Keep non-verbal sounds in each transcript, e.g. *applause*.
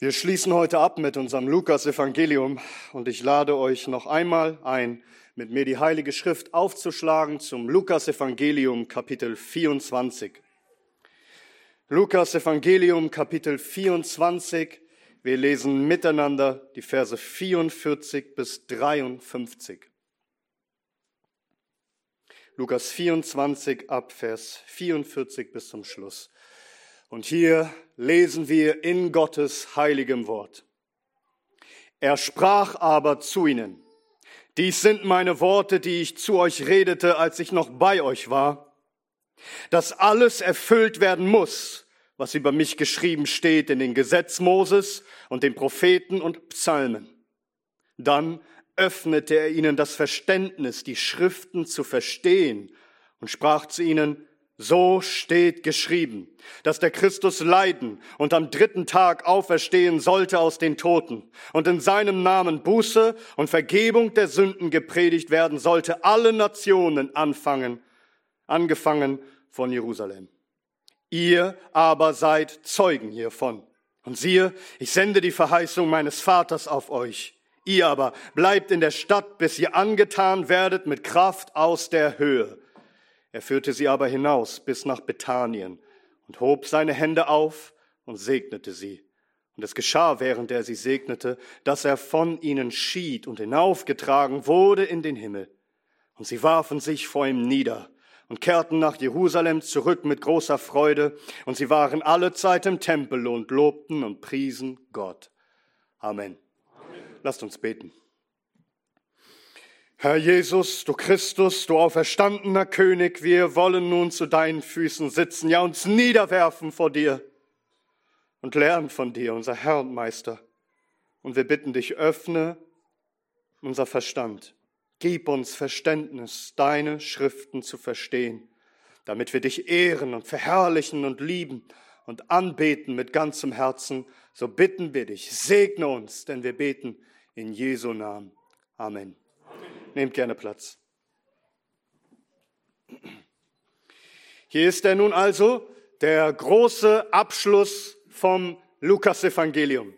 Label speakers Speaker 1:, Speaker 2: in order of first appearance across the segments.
Speaker 1: Wir schließen heute ab mit unserem Lukas-Evangelium und ich lade euch noch einmal ein, mit mir die Heilige Schrift aufzuschlagen zum Lukas-Evangelium Kapitel 24. Lukas-Evangelium Kapitel 24. Wir lesen miteinander die Verse 44 bis 53. Lukas 24 ab Vers 44 bis zum Schluss. Und hier lesen wir in Gottes heiligem Wort. Er sprach aber zu ihnen, dies sind meine Worte, die ich zu euch redete, als ich noch bei euch war, dass alles erfüllt werden muss, was über mich geschrieben steht in den Gesetz Moses und den Propheten und Psalmen. Dann öffnete er ihnen das Verständnis, die Schriften zu verstehen und sprach zu ihnen, so steht geschrieben, dass der Christus leiden und am dritten Tag auferstehen sollte aus den Toten und in seinem Namen Buße und Vergebung der Sünden gepredigt werden sollte, alle Nationen anfangen, angefangen von Jerusalem. Ihr aber seid Zeugen hiervon. Und siehe, ich sende die Verheißung meines Vaters auf euch. Ihr aber bleibt in der Stadt, bis ihr angetan werdet mit Kraft aus der Höhe. Er führte sie aber hinaus bis nach Bethanien und hob seine Hände auf und segnete sie. Und es geschah, während er sie segnete, dass er von ihnen schied und hinaufgetragen wurde in den Himmel. Und sie warfen sich vor ihm nieder und kehrten nach Jerusalem zurück mit großer Freude, und sie waren alle Zeit im Tempel und lobten und priesen Gott. Amen. Amen. Lasst uns beten. Herr Jesus, du Christus, du auferstandener König, wir wollen nun zu deinen Füßen sitzen, ja uns niederwerfen vor dir und lernen von dir, unser Herr und Meister. Und wir bitten dich, öffne unser Verstand, gib uns Verständnis, deine Schriften zu verstehen, damit wir dich ehren und verherrlichen und lieben und anbeten mit ganzem Herzen. So bitten wir dich, segne uns, denn wir beten in Jesu Namen. Amen. Nehmt gerne Platz. Hier ist er nun also, der große Abschluss vom Lukas-Evangelium.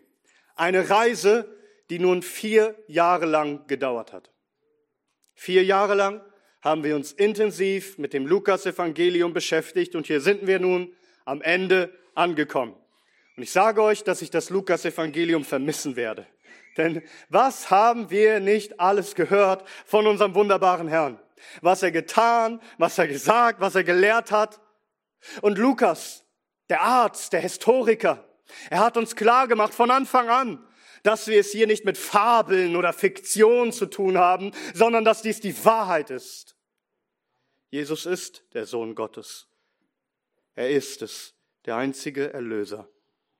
Speaker 1: Eine Reise, die nun vier Jahre lang gedauert hat. Vier Jahre lang haben wir uns intensiv mit dem Lukas-Evangelium beschäftigt und hier sind wir nun am Ende angekommen. Und ich sage euch, dass ich das Lukas-Evangelium vermissen werde. Denn was haben wir nicht alles gehört von unserem wunderbaren Herrn? Was er getan, was er gesagt, was er gelehrt hat. Und Lukas, der Arzt, der Historiker, er hat uns klar gemacht von Anfang an, dass wir es hier nicht mit Fabeln oder Fiktion zu tun haben, sondern dass dies die Wahrheit ist. Jesus ist der Sohn Gottes. Er ist es, der einzige Erlöser.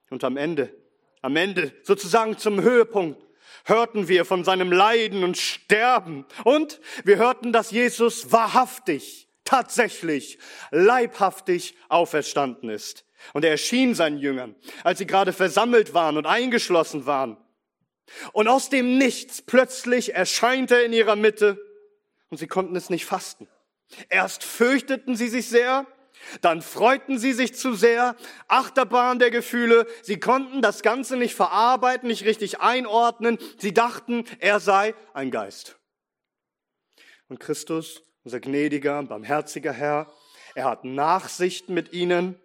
Speaker 1: Und am Ende, am Ende, sozusagen zum Höhepunkt, hörten wir von seinem Leiden und Sterben und wir hörten, dass Jesus wahrhaftig, tatsächlich, leibhaftig auferstanden ist. Und er erschien seinen Jüngern, als sie gerade versammelt waren und eingeschlossen waren. Und aus dem Nichts plötzlich erscheint er in ihrer Mitte und sie konnten es nicht fasten. Erst fürchteten sie sich sehr, dann freuten sie sich zu sehr, Achterbahn der Gefühle, sie konnten das Ganze nicht verarbeiten, nicht richtig einordnen, sie dachten, er sei ein Geist. Und Christus, unser gnädiger, barmherziger Herr, er hat Nachsicht mit ihnen.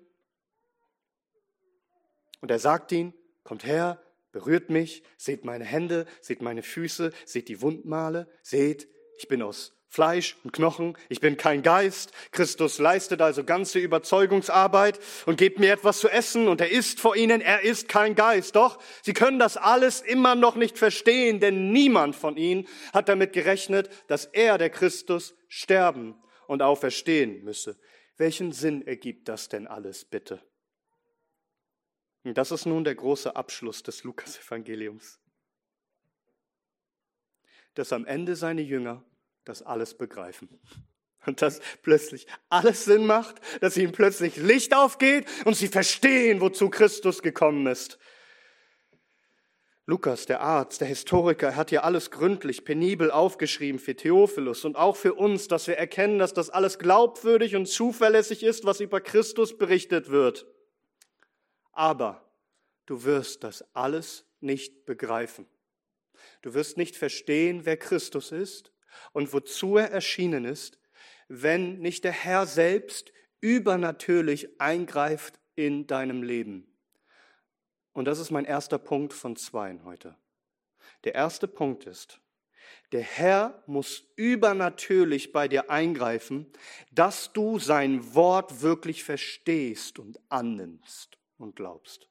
Speaker 1: Und er sagt ihnen, kommt her, berührt mich, seht meine Hände, seht meine Füße, seht die Wundmale, seht, ich bin aus Fleisch und Knochen, ich bin kein Geist. Christus leistet also ganze Überzeugungsarbeit und gibt mir etwas zu essen und er ist vor ihnen, er ist kein Geist. Doch, sie können das alles immer noch nicht verstehen, denn niemand von ihnen hat damit gerechnet, dass er, der Christus, sterben und auferstehen müsse. Welchen Sinn ergibt das denn alles, bitte? Und das ist nun der große Abschluss des Lukas-Evangeliums. Dass am Ende seine Jünger das alles begreifen. Und dass plötzlich alles Sinn macht, dass ihnen plötzlich Licht aufgeht und sie verstehen, wozu Christus gekommen ist. Lukas, der Arzt, der Historiker, hat hier alles gründlich, penibel aufgeschrieben für Theophilus und auch für uns, dass wir erkennen, dass das alles glaubwürdig und zuverlässig ist, was über Christus berichtet wird. Aber du wirst das alles nicht begreifen. Du wirst nicht verstehen, wer Christus ist und wozu er erschienen ist, wenn nicht der Herr selbst übernatürlich eingreift in deinem Leben. Und das ist mein erster Punkt von zweien heute. Der erste Punkt ist, der Herr muss übernatürlich bei dir eingreifen, dass du sein Wort wirklich verstehst und annimmst und glaubst.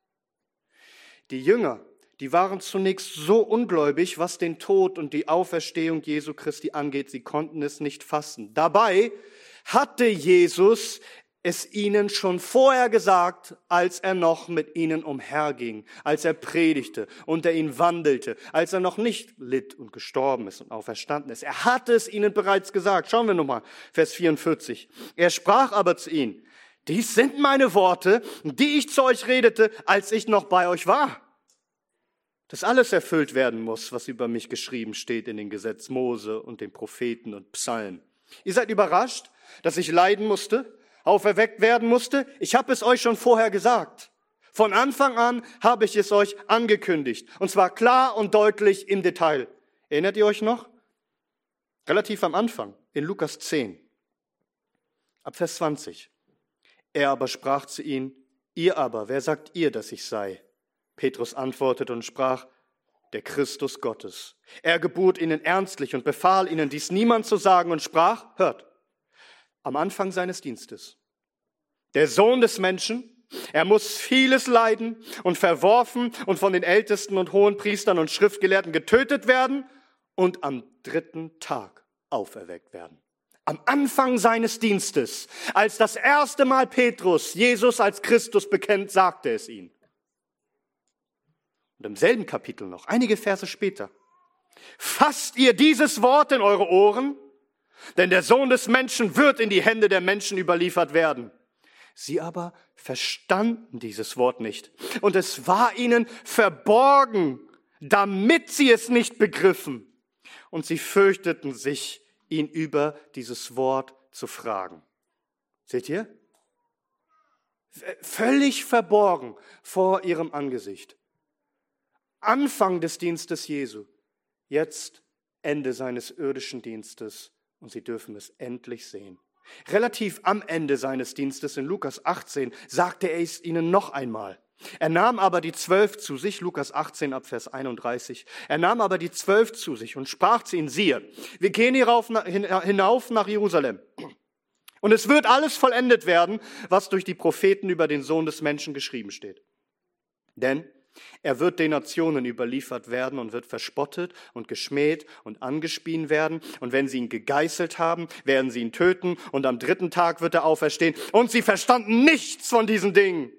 Speaker 1: Die Jünger, die waren zunächst so ungläubig, was den Tod und die Auferstehung Jesu Christi angeht, sie konnten es nicht fassen. Dabei hatte Jesus es ihnen schon vorher gesagt, als er noch mit ihnen umherging, als er predigte, unter ihnen wandelte, als er noch nicht litt und gestorben ist und auferstanden ist. Er hatte es ihnen bereits gesagt. Schauen wir nochmal, Vers 44. Er sprach aber zu ihnen, dies sind meine Worte, die ich zu euch redete, als ich noch bei euch war. Dass alles erfüllt werden muss, was über mich geschrieben steht in den Gesetz Mose und den Propheten und Psalmen. Ihr seid überrascht, dass ich leiden musste, auferweckt werden musste? Ich habe es euch schon vorher gesagt. Von Anfang an habe ich es euch angekündigt. Und zwar klar und deutlich im Detail. Erinnert ihr euch noch? Relativ am Anfang, in Lukas 10, ab Vers 20. Er aber sprach zu ihnen, ihr aber, wer sagt ihr, dass ich sei? Petrus antwortete und sprach, der Christus Gottes. Er gebot ihnen ernstlich und befahl ihnen, dies niemand zu sagen und sprach, hört, am Anfang seines Dienstes, der Sohn des Menschen, er muss vieles leiden und verworfen und von den Ältesten und hohen Priestern und Schriftgelehrten getötet werden und am dritten Tag auferweckt werden. Am Anfang seines Dienstes, als das erste Mal Petrus Jesus als Christus bekennt, sagte es ihn. Und im selben Kapitel noch, einige Verse später, fasst ihr dieses Wort in eure Ohren, denn der Sohn des Menschen wird in die Hände der Menschen überliefert werden. Sie aber verstanden dieses Wort nicht. Und es war ihnen verborgen, damit sie es nicht begriffen. Und sie fürchteten sich, ihn über dieses Wort zu fragen. Seht ihr? Völlig verborgen vor ihrem Angesicht. Anfang des Dienstes Jesu. Jetzt Ende seines irdischen Dienstes. Und sie dürfen es endlich sehen. Relativ am Ende seines Dienstes in Lukas 18 sagte er es ihnen noch einmal. Er nahm aber die zwölf zu sich, Lukas 18 ab Vers 31. Er nahm aber die zwölf zu sich und sprach zu ihnen, siehe, wir gehen hierauf, hinauf nach Jerusalem. Und es wird alles vollendet werden, was durch die Propheten über den Sohn des Menschen geschrieben steht. Denn er wird den Nationen überliefert werden und wird verspottet und geschmäht und angespien werden. Und wenn sie ihn gegeißelt haben, werden sie ihn töten. Und am dritten Tag wird er auferstehen. Und sie verstanden nichts von diesen Dingen.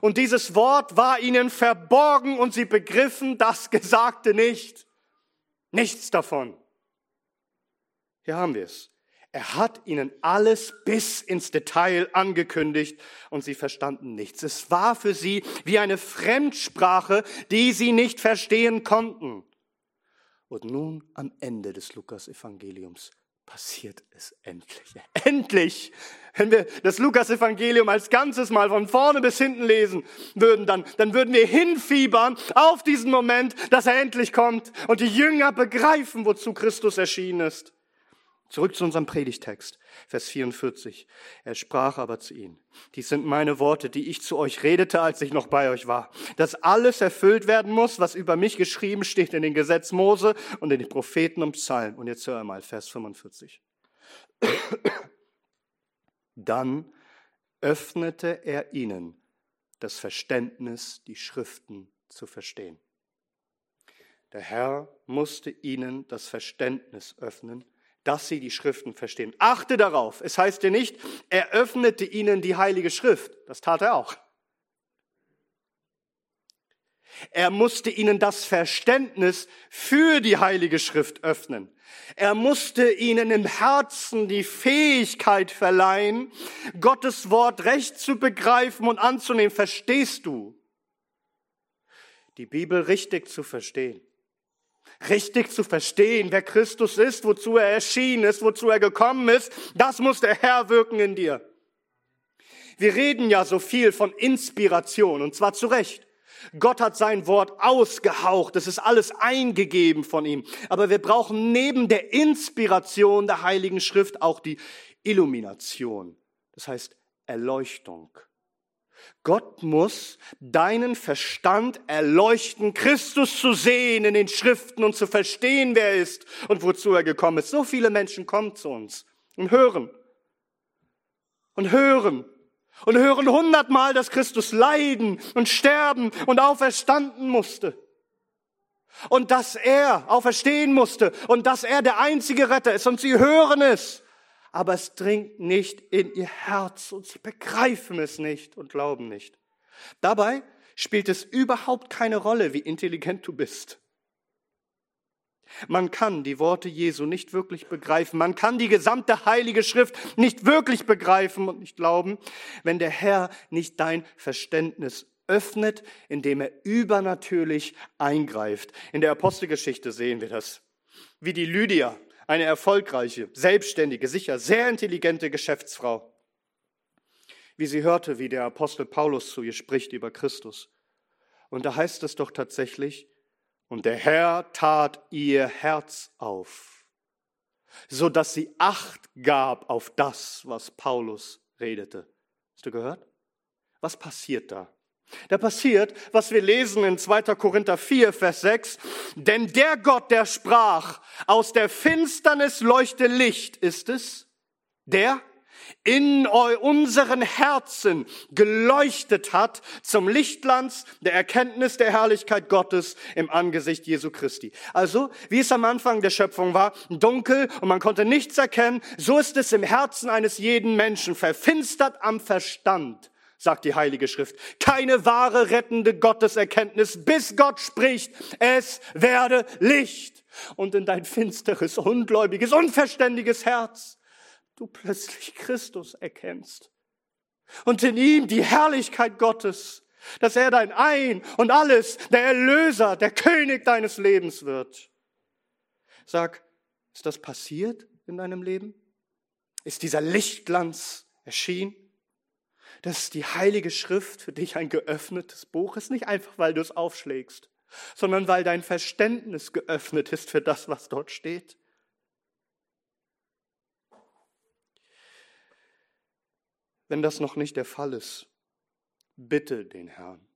Speaker 1: Und dieses Wort war ihnen verborgen und sie begriffen das Gesagte nicht. Nichts davon. Hier haben wir es. Er hat ihnen alles bis ins Detail angekündigt und sie verstanden nichts. Es war für sie wie eine Fremdsprache, die sie nicht verstehen konnten. Und nun am Ende des Lukas-Evangeliums passiert es endlich. Endlich! Wenn wir das Lukas-Evangelium als Ganzes mal von vorne bis hinten lesen würden, dann, dann würden wir hinfiebern auf diesen Moment, dass er endlich kommt und die Jünger begreifen, wozu Christus erschienen ist. Zurück zu unserem Predigtext, Vers 44. Er sprach aber zu ihnen, dies sind meine Worte, die ich zu euch redete, als ich noch bei euch war, dass alles erfüllt werden muss, was über mich geschrieben steht in den Gesetz Mose und in den Propheten und Psalmen. Und jetzt hör mal, Vers 45. Dann öffnete er ihnen das Verständnis, die Schriften zu verstehen. Der Herr musste ihnen das Verständnis öffnen, dass sie die Schriften verstehen. Achte darauf. Es heißt ja nicht, er öffnete ihnen die Heilige Schrift. Das tat er auch. Er musste ihnen das Verständnis für die Heilige Schrift öffnen. Er musste ihnen im Herzen die Fähigkeit verleihen, Gottes Wort recht zu begreifen und anzunehmen. Verstehst du? Die Bibel richtig zu verstehen richtig zu verstehen, wer Christus ist, wozu er erschienen ist, wozu er gekommen ist, das muss der Herr wirken in dir. Wir reden ja so viel von Inspiration und zwar zu Recht. Gott hat sein Wort ausgehaucht. Es ist alles eingegeben von ihm. Aber wir brauchen neben der Inspiration der Heiligen Schrift auch die Illumination. Das heißt Erleuchtung. Gott muss deinen Verstand erleuchten, Christus zu sehen in den Schriften und zu verstehen, wer er ist und wozu er gekommen ist. So viele Menschen kommen zu uns und hören und hören und hören hundertmal, dass Christus leiden und sterben und auferstanden musste. Und dass er auferstehen musste und dass er der einzige Retter ist und sie hören es. Aber es dringt nicht in ihr Herz und sie begreifen es nicht und glauben nicht. Dabei spielt es überhaupt keine Rolle, wie intelligent du bist. Man kann die Worte Jesu nicht wirklich begreifen. Man kann die gesamte heilige Schrift nicht wirklich begreifen und nicht glauben, wenn der Herr nicht dein Verständnis öffnet, indem er übernatürlich eingreift. In der Apostelgeschichte sehen wir das. Wie die Lydia, eine erfolgreiche, selbstständige, sicher sehr intelligente Geschäftsfrau. Wie sie hörte, wie der Apostel Paulus zu ihr spricht über Christus. Und da heißt es doch tatsächlich, und der Herr tat ihr Herz auf, so dass sie Acht gab auf das, was Paulus redete. Hast du gehört? Was passiert da? Da passiert, was wir lesen in 2. Korinther 4, Vers 6. Denn der Gott, der sprach, aus der Finsternis leuchte Licht, ist es, der in unseren Herzen geleuchtet hat zum Lichtglanz der Erkenntnis der Herrlichkeit Gottes im Angesicht Jesu Christi. Also, wie es am Anfang der Schöpfung war, dunkel und man konnte nichts erkennen, so ist es im Herzen eines jeden Menschen, verfinstert am Verstand sagt die Heilige Schrift. Keine wahre rettende Gotteserkenntnis, bis Gott spricht, es werde Licht. Und in dein finsteres, ungläubiges, unverständiges Herz du plötzlich Christus erkennst und in ihm die Herrlichkeit Gottes, dass er dein Ein und alles, der Erlöser, der König deines Lebens wird. Sag, ist das passiert in deinem Leben? Ist dieser Lichtglanz erschienen? Dass die Heilige Schrift für dich ein geöffnetes Buch ist, nicht einfach, weil du es aufschlägst, sondern weil dein Verständnis geöffnet ist für das, was dort steht. Wenn das noch nicht der Fall ist, bitte den Herrn.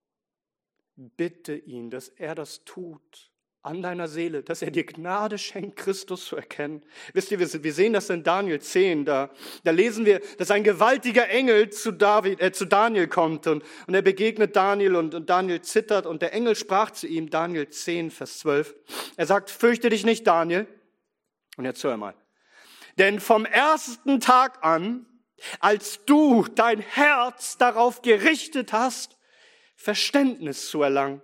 Speaker 1: Bitte ihn, dass er das tut an deiner Seele, dass er dir Gnade schenkt, Christus zu erkennen. Wisst ihr, wir sehen das in Daniel 10, da, da lesen wir, dass ein gewaltiger Engel zu, David, äh, zu Daniel kommt und, und er begegnet Daniel und, und Daniel zittert und der Engel sprach zu ihm, Daniel 10, Vers 12. Er sagt, fürchte dich nicht, Daniel. Und jetzt hör mal. Denn vom ersten Tag an, als du dein Herz darauf gerichtet hast, Verständnis zu erlangen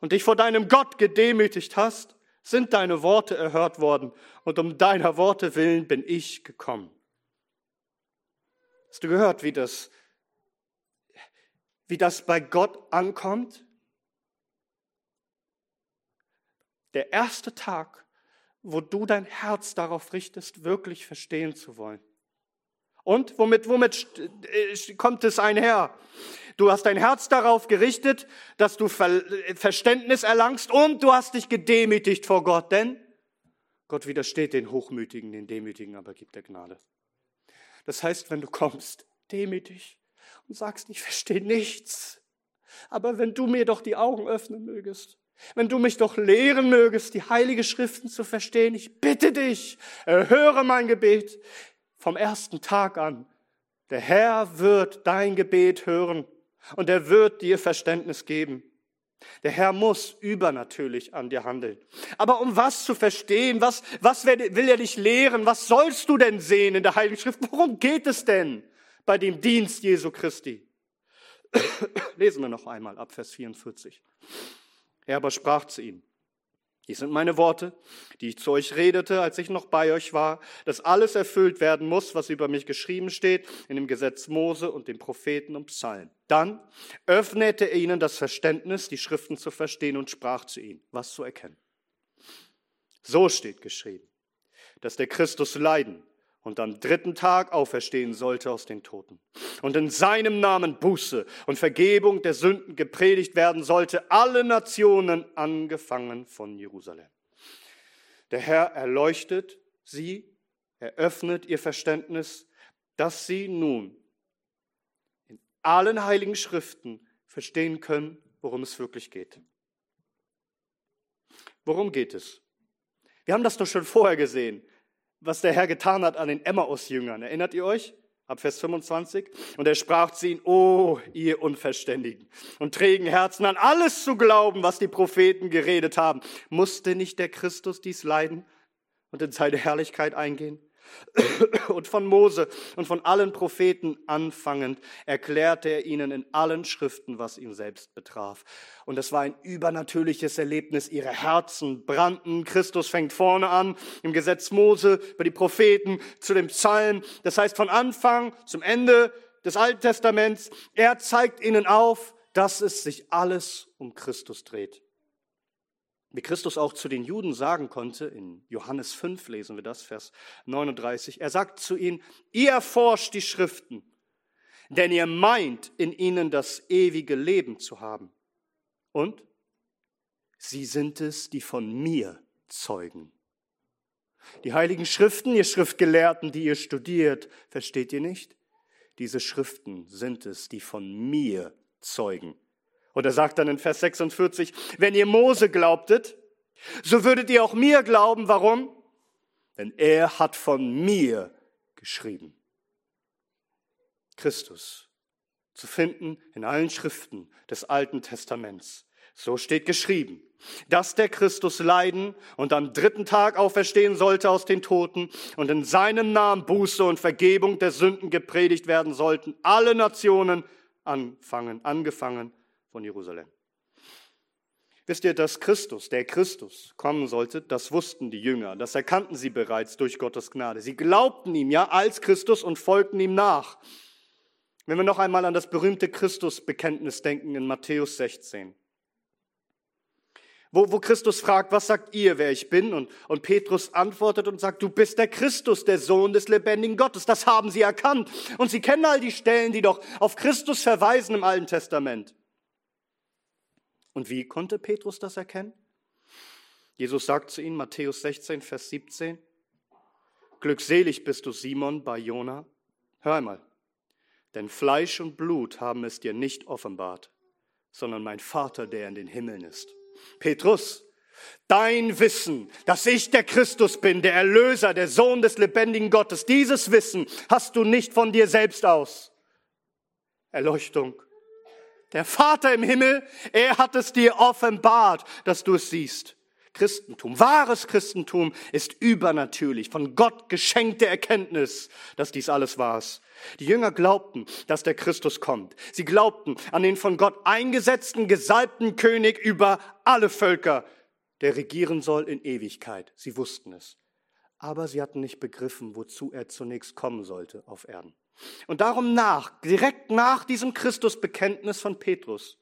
Speaker 1: und dich vor deinem Gott gedemütigt hast, sind deine Worte erhört worden und um deiner Worte willen bin ich gekommen. Hast du gehört, wie das, wie das bei Gott ankommt? Der erste Tag, wo du dein Herz darauf richtest, wirklich verstehen zu wollen. Und womit, womit äh, kommt es einher? Du hast dein Herz darauf gerichtet, dass du Verständnis erlangst und du hast dich gedemütigt vor Gott, denn Gott widersteht den Hochmütigen, den Demütigen, aber gibt der Gnade. Das heißt, wenn du kommst, demütig und sagst, ich verstehe nichts, aber wenn du mir doch die Augen öffnen mögest, wenn du mich doch lehren mögest, die heilige Schriften zu verstehen, ich bitte dich, erhöre mein Gebet, vom ersten Tag an. Der Herr wird dein Gebet hören und er wird dir Verständnis geben. Der Herr muss übernatürlich an dir handeln. Aber um was zu verstehen, was, was will er dich lehren? Was sollst du denn sehen in der Heiligen Schrift? Worum geht es denn bei dem Dienst Jesu Christi? *coughs* Lesen wir noch einmal ab Vers 44. Er aber sprach zu ihm, dies sind meine Worte, die ich zu euch redete, als ich noch bei euch war, dass alles erfüllt werden muss, was über mich geschrieben steht in dem Gesetz Mose und den Propheten und Psalmen. Dann öffnete er ihnen das Verständnis, die Schriften zu verstehen und sprach zu ihnen, was zu erkennen. So steht geschrieben, dass der Christus leiden und am dritten Tag auferstehen sollte aus den Toten. Und in seinem Namen Buße und Vergebung der Sünden gepredigt werden sollte, alle Nationen angefangen von Jerusalem. Der Herr erleuchtet sie, eröffnet ihr Verständnis, dass sie nun in allen heiligen Schriften verstehen können, worum es wirklich geht. Worum geht es? Wir haben das doch schon vorher gesehen was der Herr getan hat an den Emmaus-Jüngern. Erinnert ihr euch? Ab Vers 25. Und er sprach zu ihnen, oh, ihr Unverständigen und trägen Herzen an alles zu glauben, was die Propheten geredet haben. Musste nicht der Christus dies leiden und in seine Herrlichkeit eingehen? Und von Mose und von allen Propheten anfangend erklärte er ihnen in allen Schriften, was ihn selbst betraf. Und es war ein übernatürliches Erlebnis. Ihre Herzen brannten. Christus fängt vorne an, im Gesetz Mose, über die Propheten, zu dem Psalm. Das heißt, von Anfang zum Ende des Alten Testaments. Er zeigt ihnen auf, dass es sich alles um Christus dreht. Wie Christus auch zu den Juden sagen konnte, in Johannes 5 lesen wir das, Vers 39, er sagt zu ihnen, ihr erforscht die Schriften, denn ihr meint, in ihnen das ewige Leben zu haben. Und sie sind es, die von mir zeugen. Die heiligen Schriften, ihr Schriftgelehrten, die ihr studiert, versteht ihr nicht? Diese Schriften sind es, die von mir zeugen. Und er sagt dann in Vers 46, wenn ihr Mose glaubtet, so würdet ihr auch mir glauben. Warum? Denn er hat von mir geschrieben. Christus zu finden in allen Schriften des Alten Testaments. So steht geschrieben, dass der Christus leiden und am dritten Tag auferstehen sollte aus den Toten und in seinem Namen Buße und Vergebung der Sünden gepredigt werden sollten, alle Nationen anfangen, angefangen von Jerusalem. Wisst ihr, dass Christus, der Christus, kommen sollte? Das wussten die Jünger, das erkannten sie bereits durch Gottes Gnade. Sie glaubten ihm ja als Christus und folgten ihm nach. Wenn wir noch einmal an das berühmte Christusbekenntnis denken in Matthäus 16, wo, wo Christus fragt, was sagt ihr, wer ich bin? Und, und Petrus antwortet und sagt, du bist der Christus, der Sohn des lebendigen Gottes. Das haben sie erkannt. Und sie kennen all die Stellen, die doch auf Christus verweisen im Alten Testament. Und wie konnte Petrus das erkennen? Jesus sagt zu ihnen, Matthäus 16, Vers 17, Glückselig bist du, Simon, bei Jona. Hör einmal, denn Fleisch und Blut haben es dir nicht offenbart, sondern mein Vater, der in den Himmeln ist. Petrus, dein Wissen, dass ich der Christus bin, der Erlöser, der Sohn des lebendigen Gottes, dieses Wissen hast du nicht von dir selbst aus. Erleuchtung der Vater im Himmel, er hat es dir offenbart, dass du es siehst. Christentum, wahres Christentum ist übernatürlich, von Gott geschenkte Erkenntnis, dass dies alles war. Die Jünger glaubten, dass der Christus kommt. Sie glaubten an den von Gott eingesetzten, gesalbten König über alle Völker, der regieren soll in Ewigkeit. Sie wussten es. Aber sie hatten nicht begriffen, wozu er zunächst kommen sollte auf Erden. Und darum nach, direkt nach diesem Christusbekenntnis von Petrus,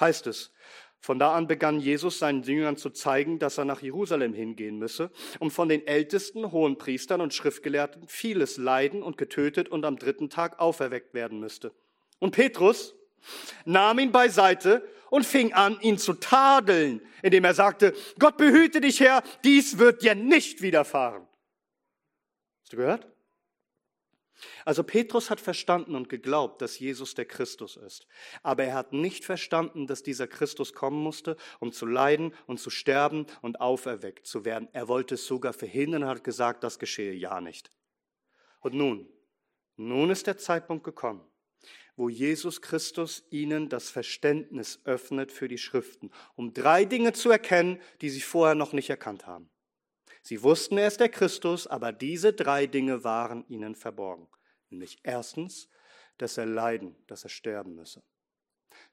Speaker 1: heißt es, von da an begann Jesus seinen Jüngern zu zeigen, dass er nach Jerusalem hingehen müsse, um von den Ältesten, Hohenpriestern und Schriftgelehrten vieles leiden und getötet und am dritten Tag auferweckt werden müsste. Und Petrus nahm ihn beiseite und fing an, ihn zu tadeln, indem er sagte, Gott behüte dich, Herr, dies wird dir nicht widerfahren. Hast du gehört? Also Petrus hat verstanden und geglaubt, dass Jesus der Christus ist. Aber er hat nicht verstanden, dass dieser Christus kommen musste, um zu leiden und zu sterben und auferweckt zu werden. Er wollte es sogar verhindern und hat gesagt, das geschehe ja nicht. Und nun, nun ist der Zeitpunkt gekommen, wo Jesus Christus ihnen das Verständnis öffnet für die Schriften, um drei Dinge zu erkennen, die sie vorher noch nicht erkannt haben. Sie wussten, er ist der Christus, aber diese drei Dinge waren ihnen verborgen. Nämlich erstens, dass er leiden, dass er sterben müsse.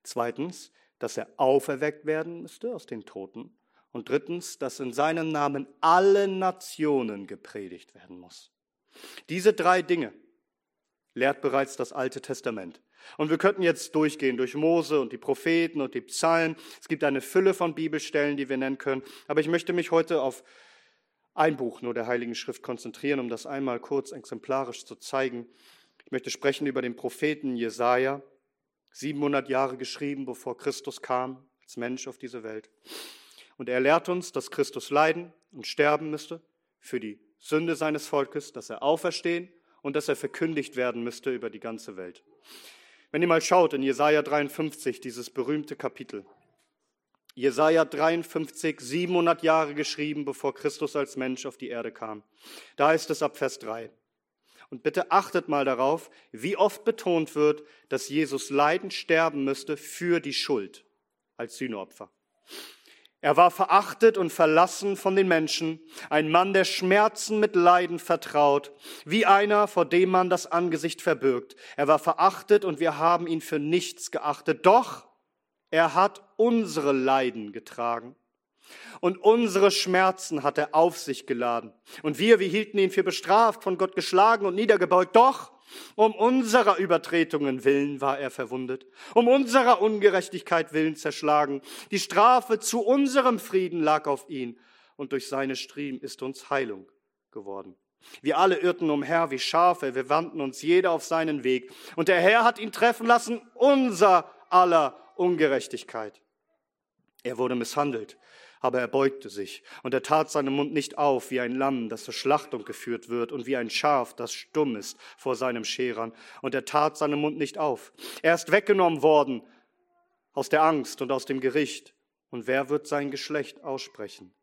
Speaker 1: Zweitens, dass er auferweckt werden müsste aus den Toten. Und drittens, dass in seinem Namen alle Nationen gepredigt werden muss. Diese drei Dinge lehrt bereits das Alte Testament. Und wir könnten jetzt durchgehen durch Mose und die Propheten und die Psalmen. Es gibt eine Fülle von Bibelstellen, die wir nennen können. Aber ich möchte mich heute auf ein Buch nur der Heiligen Schrift konzentrieren, um das einmal kurz exemplarisch zu zeigen. Ich möchte sprechen über den Propheten Jesaja, 700 Jahre geschrieben, bevor Christus kam als Mensch auf diese Welt. Und er lehrt uns, dass Christus leiden und sterben müsste für die Sünde seines Volkes, dass er auferstehen und dass er verkündigt werden müsste über die ganze Welt. Wenn ihr mal schaut in Jesaja 53, dieses berühmte Kapitel. Jesaja 53, 700 Jahre geschrieben, bevor Christus als Mensch auf die Erde kam. Da ist es ab Vers 3. Und bitte achtet mal darauf, wie oft betont wird, dass Jesus leiden, sterben müsste für die Schuld als Sühneopfer. Er war verachtet und verlassen von den Menschen, ein Mann, der Schmerzen mit Leiden vertraut, wie einer, vor dem man das Angesicht verbirgt. Er war verachtet und wir haben ihn für nichts geachtet. Doch er hat unsere Leiden getragen und unsere Schmerzen hat er auf sich geladen. Und wir, wir hielten ihn für bestraft, von Gott geschlagen und niedergebeugt. Doch um unserer Übertretungen willen war er verwundet, um unserer Ungerechtigkeit willen zerschlagen. Die Strafe zu unserem Frieden lag auf ihn, und durch seine Striemen ist uns Heilung geworden. Wir alle irrten umher wie Schafe, wir wandten uns jeder auf seinen Weg, und der Herr hat ihn treffen lassen, unser aller Ungerechtigkeit. Er wurde misshandelt, aber er beugte sich, und er tat seinen Mund nicht auf wie ein Lamm, das zur Schlachtung geführt wird, und wie ein Schaf, das stumm ist vor seinem Scherern, und er tat seinen Mund nicht auf. Er ist weggenommen worden aus der Angst und aus dem Gericht, und wer wird sein Geschlecht aussprechen?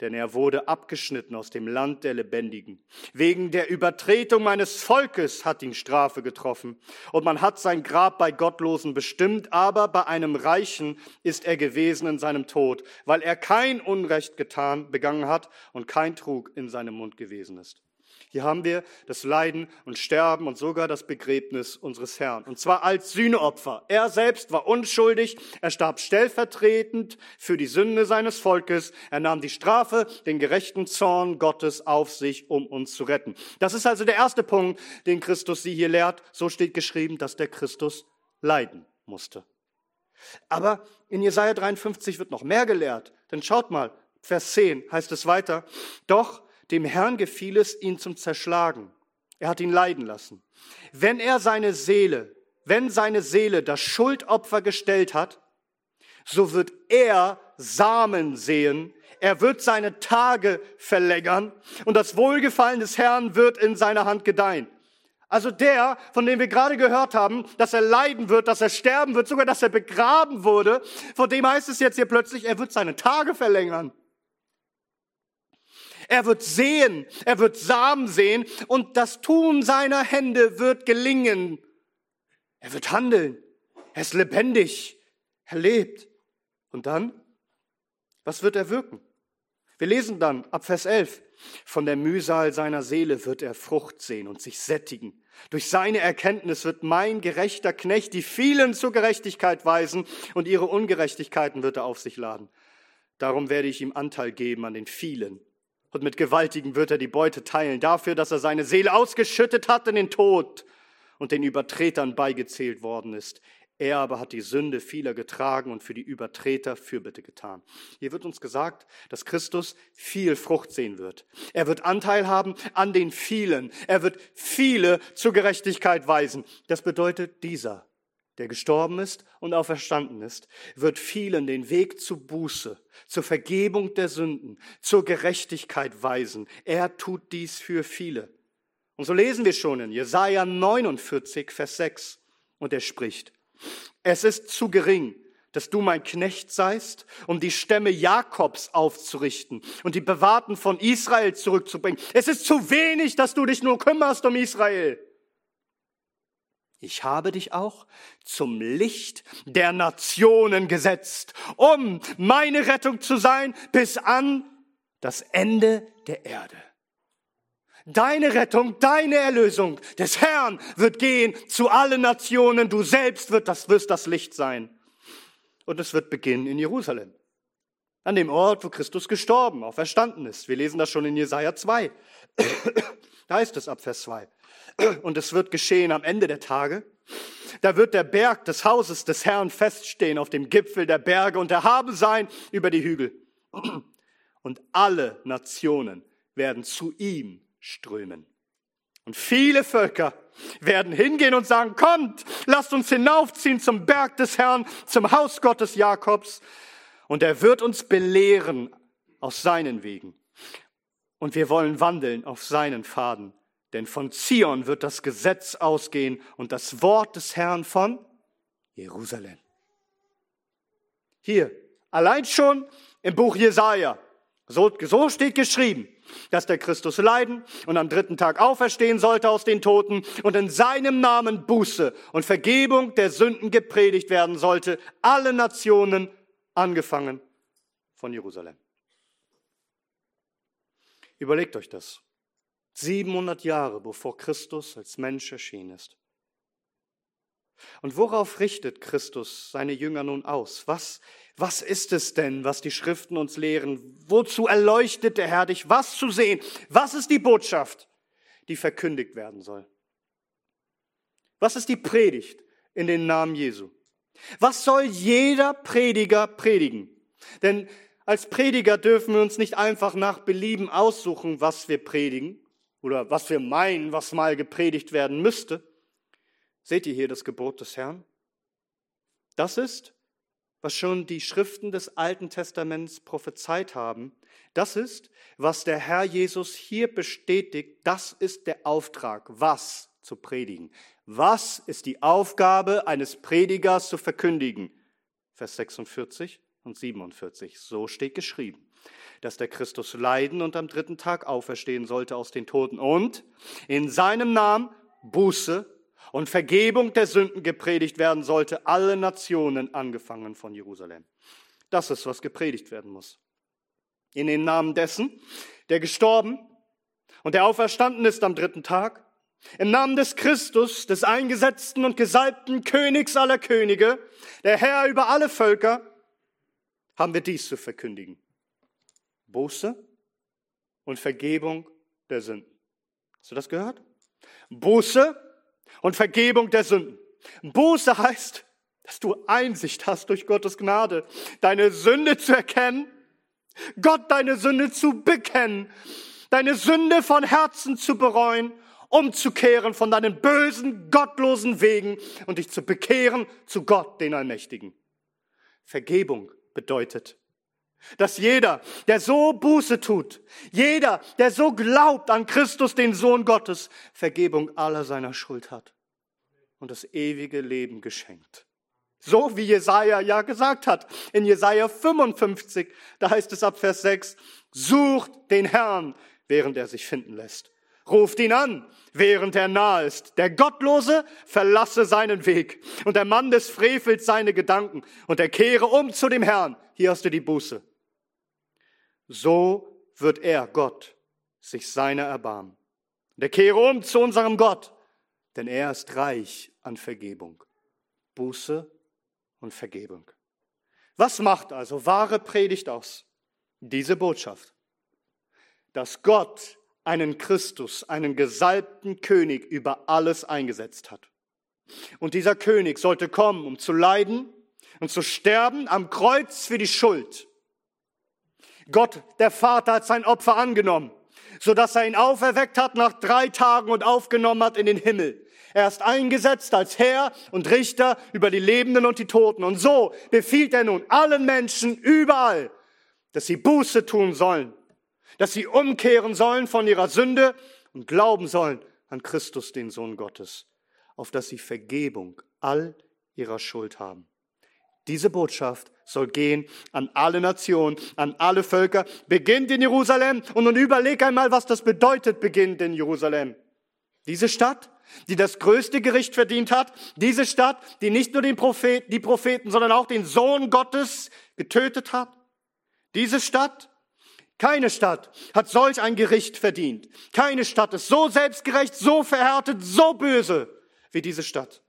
Speaker 1: Denn er wurde abgeschnitten aus dem Land der Lebendigen. Wegen der Übertretung meines Volkes hat ihn Strafe getroffen, und man hat sein Grab bei Gottlosen bestimmt, aber bei einem Reichen ist er gewesen in seinem Tod, weil er kein Unrecht getan, begangen hat und kein Trug in seinem Mund gewesen ist. Hier haben wir das Leiden und Sterben und sogar das Begräbnis unseres Herrn. Und zwar als Sühneopfer. Er selbst war unschuldig. Er starb stellvertretend für die Sünde seines Volkes. Er nahm die Strafe, den gerechten Zorn Gottes auf sich, um uns zu retten. Das ist also der erste Punkt, den Christus sie hier lehrt. So steht geschrieben, dass der Christus leiden musste. Aber in Jesaja 53 wird noch mehr gelehrt. Denn schaut mal, Vers 10 heißt es weiter. Doch dem Herrn gefiel es, ihn zum Zerschlagen. Er hat ihn leiden lassen. Wenn er seine Seele, wenn seine Seele das Schuldopfer gestellt hat, so wird er Samen sehen, er wird seine Tage verlängern und das Wohlgefallen des Herrn wird in seiner Hand gedeihen. Also der, von dem wir gerade gehört haben, dass er leiden wird, dass er sterben wird, sogar dass er begraben wurde, von dem heißt es jetzt hier plötzlich, er wird seine Tage verlängern. Er wird sehen, er wird Samen sehen und das Tun seiner Hände wird gelingen. Er wird handeln. Er ist lebendig. Er lebt. Und dann? Was wird er wirken? Wir lesen dann ab Vers 11. Von der Mühsal seiner Seele wird er Frucht sehen und sich sättigen. Durch seine Erkenntnis wird mein gerechter Knecht die vielen zur Gerechtigkeit weisen und ihre Ungerechtigkeiten wird er auf sich laden. Darum werde ich ihm Anteil geben an den vielen und mit Gewaltigen wird er die Beute teilen, dafür, dass er seine Seele ausgeschüttet hat in den Tod und den Übertretern beigezählt worden ist. Er aber hat die Sünde vieler getragen und für die Übertreter Fürbitte getan. Hier wird uns gesagt, dass Christus viel Frucht sehen wird. Er wird Anteil haben an den vielen. Er wird viele zur Gerechtigkeit weisen. Das bedeutet, dieser der gestorben ist und auferstanden ist, wird vielen den Weg zu Buße, zur Vergebung der Sünden, zur Gerechtigkeit weisen. Er tut dies für viele. Und so lesen wir schon in Jesaja 49, Vers 6. Und er spricht, es ist zu gering, dass du mein Knecht seist, um die Stämme Jakobs aufzurichten und die Bewahrten von Israel zurückzubringen. Es ist zu wenig, dass du dich nur kümmerst um Israel. Ich habe dich auch zum Licht der Nationen gesetzt, um meine Rettung zu sein bis an das Ende der Erde. Deine Rettung, deine Erlösung des Herrn wird gehen zu allen Nationen. Du selbst wird das, wirst das Licht sein. Und es wird beginnen in Jerusalem. An dem Ort, wo Christus gestorben, auferstanden ist. Wir lesen das schon in Jesaja 2. Da heißt es ab Vers 2. Und es wird geschehen am Ende der Tage. Da wird der Berg des Hauses des Herrn feststehen auf dem Gipfel der Berge und erhaben sein über die Hügel. Und alle Nationen werden zu ihm strömen. Und viele Völker werden hingehen und sagen, kommt, lasst uns hinaufziehen zum Berg des Herrn, zum Haus Gottes Jakobs. Und er wird uns belehren aus seinen Wegen. Und wir wollen wandeln auf seinen Pfaden. Denn von Zion wird das Gesetz ausgehen und das Wort des Herrn von Jerusalem. Hier, allein schon im Buch Jesaja. So, so steht geschrieben dass der Christus leiden und am dritten Tag auferstehen sollte aus den Toten und in seinem Namen Buße und Vergebung der Sünden gepredigt werden sollte, alle Nationen angefangen von Jerusalem. Überlegt euch das. 700 Jahre bevor Christus als Mensch erschienen ist. Und worauf richtet Christus seine Jünger nun aus? Was was ist es denn, was die Schriften uns lehren? Wozu erleuchtet der Herr dich? Was zu sehen? Was ist die Botschaft, die verkündigt werden soll? Was ist die Predigt in den Namen Jesu? Was soll jeder Prediger predigen? Denn als Prediger dürfen wir uns nicht einfach nach Belieben aussuchen, was wir predigen oder was wir meinen, was mal gepredigt werden müsste. Seht ihr hier das Gebot des Herrn? Das ist was schon die Schriften des Alten Testaments prophezeit haben. Das ist, was der Herr Jesus hier bestätigt. Das ist der Auftrag, was zu predigen. Was ist die Aufgabe eines Predigers zu verkündigen? Vers 46 und 47. So steht geschrieben, dass der Christus leiden und am dritten Tag auferstehen sollte aus den Toten und in seinem Namen Buße und Vergebung der Sünden gepredigt werden sollte, alle Nationen angefangen von Jerusalem. Das ist, was gepredigt werden muss. In den Namen dessen, der gestorben und der auferstanden ist am dritten Tag, im Namen des Christus, des eingesetzten und gesalbten Königs aller Könige, der Herr über alle Völker, haben wir dies zu verkündigen. Buße und Vergebung der Sünden. Hast du das gehört? Buße und Vergebung der Sünden. Buße heißt, dass du Einsicht hast durch Gottes Gnade, deine Sünde zu erkennen, Gott deine Sünde zu bekennen, deine Sünde von Herzen zu bereuen, umzukehren von deinen bösen, gottlosen Wegen und dich zu bekehren zu Gott, den Allmächtigen. Vergebung bedeutet, dass jeder, der so Buße tut, jeder, der so glaubt an Christus, den Sohn Gottes, Vergebung aller seiner Schuld hat und das ewige Leben geschenkt. So wie Jesaja ja gesagt hat. In Jesaja 55, da heißt es ab Vers 6, sucht den Herrn, während er sich finden lässt. Ruft ihn an, während er nahe ist. Der Gottlose verlasse seinen Weg und der Mann des Frevels seine Gedanken und er kehre um zu dem Herrn. Hier hast du die Buße. So wird er, Gott, sich seiner erbarmen. Der kehre um zu unserem Gott, denn er ist reich an Vergebung. Buße und Vergebung. Was macht also wahre Predigt aus? Diese Botschaft, dass Gott einen Christus, einen gesalbten König über alles eingesetzt hat. Und dieser König sollte kommen, um zu leiden und zu sterben am Kreuz für die Schuld Gott, der Vater, hat sein Opfer angenommen, so dass er ihn auferweckt hat nach drei Tagen und aufgenommen hat in den Himmel. Er ist eingesetzt als Herr und Richter über die Lebenden und die Toten. Und so befiehlt er nun allen Menschen überall, dass sie Buße tun sollen, dass sie umkehren sollen von ihrer Sünde und glauben sollen an Christus, den Sohn Gottes, auf dass sie Vergebung all ihrer Schuld haben. Diese Botschaft soll gehen an alle Nationen, an alle Völker, beginnt in Jerusalem und nun überleg einmal, was das bedeutet, beginnt in Jerusalem. Diese Stadt, die das größte Gericht verdient hat, diese Stadt, die nicht nur den Prophet, die Propheten, sondern auch den Sohn Gottes getötet hat. Diese Stadt, keine Stadt hat solch ein Gericht verdient. Keine Stadt ist so selbstgerecht, so verhärtet, so böse wie diese Stadt.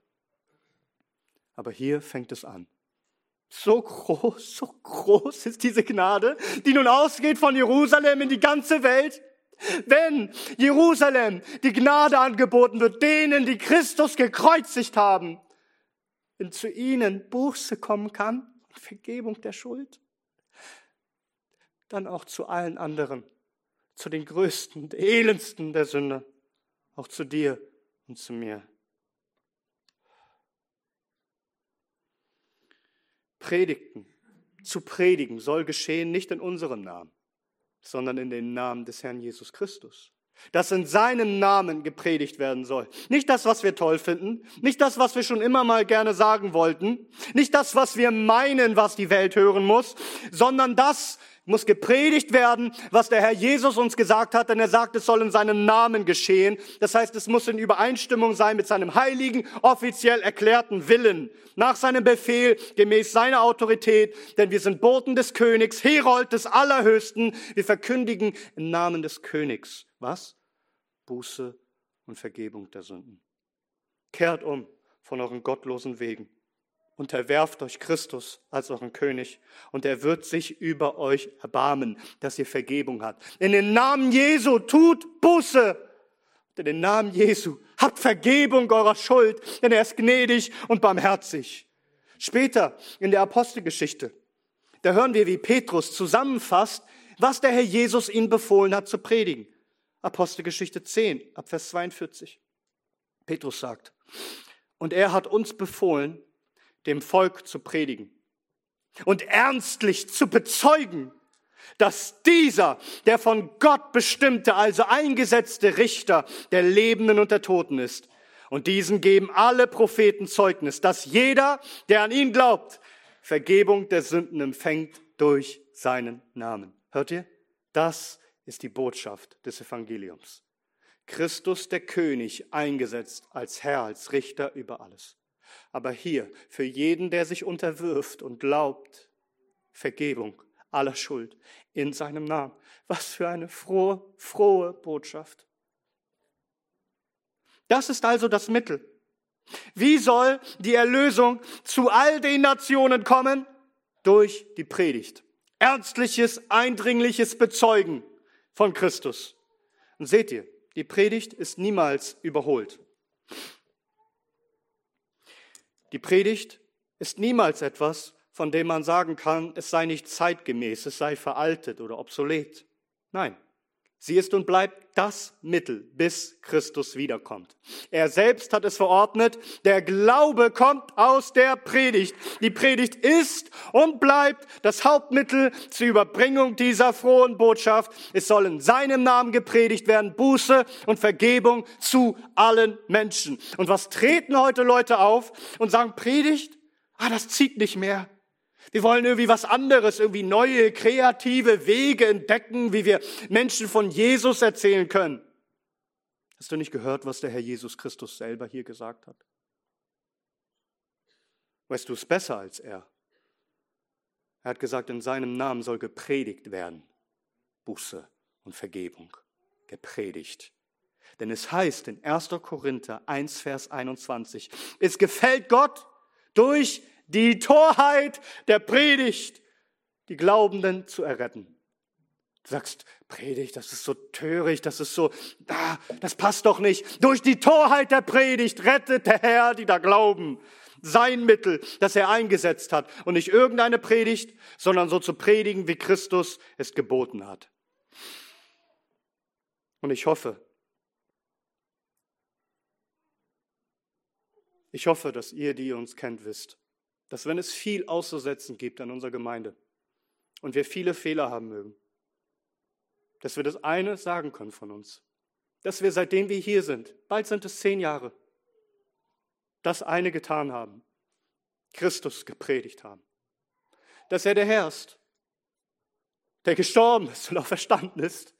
Speaker 1: Aber hier fängt es an. So groß, so groß ist diese Gnade, die nun ausgeht von Jerusalem in die ganze Welt. Wenn Jerusalem die Gnade angeboten wird, denen, die Christus gekreuzigt haben, wenn zu ihnen Buße kommen kann und Vergebung der Schuld, dann auch zu allen anderen, zu den größten, elendsten der Sünder, auch zu dir und zu mir. Predigten, zu predigen soll geschehen nicht in unserem Namen, sondern in dem Namen des Herrn Jesus Christus. Dass in seinem Namen gepredigt werden soll. Nicht das, was wir toll finden, nicht das, was wir schon immer mal gerne sagen wollten, nicht das, was wir meinen, was die Welt hören muss, sondern das, muss gepredigt werden, was der Herr Jesus uns gesagt hat, denn er sagt, es soll in seinem Namen geschehen. Das heißt, es muss in Übereinstimmung sein mit seinem heiligen, offiziell erklärten Willen, nach seinem Befehl, gemäß seiner Autorität, denn wir sind Boten des Königs, Herold des Allerhöchsten. Wir verkündigen im Namen des Königs. Was? Buße und Vergebung der Sünden. Kehrt um von euren gottlosen Wegen Unterwerft euch Christus als euren König und er wird sich über euch erbarmen, dass ihr Vergebung habt. In den Namen Jesu tut Buße. In den Namen Jesu habt Vergebung eurer Schuld, denn er ist gnädig und barmherzig. Später in der Apostelgeschichte, da hören wir, wie Petrus zusammenfasst, was der Herr Jesus ihnen befohlen hat zu predigen. Apostelgeschichte 10, ab Vers 42. Petrus sagt, und er hat uns befohlen, dem Volk zu predigen und ernstlich zu bezeugen, dass dieser, der von Gott bestimmte, also eingesetzte Richter der Lebenden und der Toten ist. Und diesen geben alle Propheten Zeugnis, dass jeder, der an ihn glaubt, Vergebung der Sünden empfängt durch seinen Namen. Hört ihr? Das ist die Botschaft des Evangeliums. Christus der König eingesetzt als Herr, als Richter über alles. Aber hier, für jeden, der sich unterwirft und glaubt, Vergebung aller Schuld in seinem Namen. Was für eine frohe, frohe Botschaft. Das ist also das Mittel. Wie soll die Erlösung zu all den Nationen kommen? Durch die Predigt. Ernstliches, eindringliches Bezeugen von Christus. Und seht ihr, die Predigt ist niemals überholt. Die Predigt ist niemals etwas, von dem man sagen kann, es sei nicht zeitgemäß, es sei veraltet oder obsolet. Nein, sie ist und bleibt das Mittel, bis Christus wiederkommt. Er selbst hat es verordnet, der Glaube kommt aus der Predigt. Die Predigt ist und bleibt das Hauptmittel zur Überbringung dieser frohen Botschaft. Es soll in seinem Namen gepredigt werden, Buße und Vergebung zu allen Menschen. Und was treten heute Leute auf und sagen, Predigt? Ah, das zieht nicht mehr. Wir wollen irgendwie was anderes, irgendwie neue, kreative Wege entdecken, wie wir Menschen von Jesus erzählen können. Hast du nicht gehört, was der Herr Jesus Christus selber hier gesagt hat? Weißt du es besser als er? Er hat gesagt, in seinem Namen soll gepredigt werden. Buße und Vergebung. Gepredigt. Denn es heißt in 1. Korinther 1, Vers 21, es gefällt Gott durch die Torheit der Predigt, die Glaubenden zu erretten. Du sagst, Predigt, das ist so töricht, das ist so, ah, das passt doch nicht. Durch die Torheit der Predigt rettet der Herr, die da glauben. Sein Mittel, das er eingesetzt hat. Und nicht irgendeine Predigt, sondern so zu predigen, wie Christus es geboten hat. Und ich hoffe, ich hoffe, dass ihr, die uns kennt, wisst, dass wenn es viel auszusetzen gibt an unserer Gemeinde und wir viele Fehler haben mögen, dass wir das eine sagen können von uns, dass wir seitdem wir hier sind, bald sind es zehn Jahre, das eine getan haben, Christus gepredigt haben, dass er der Herr ist, der gestorben ist und auch verstanden ist.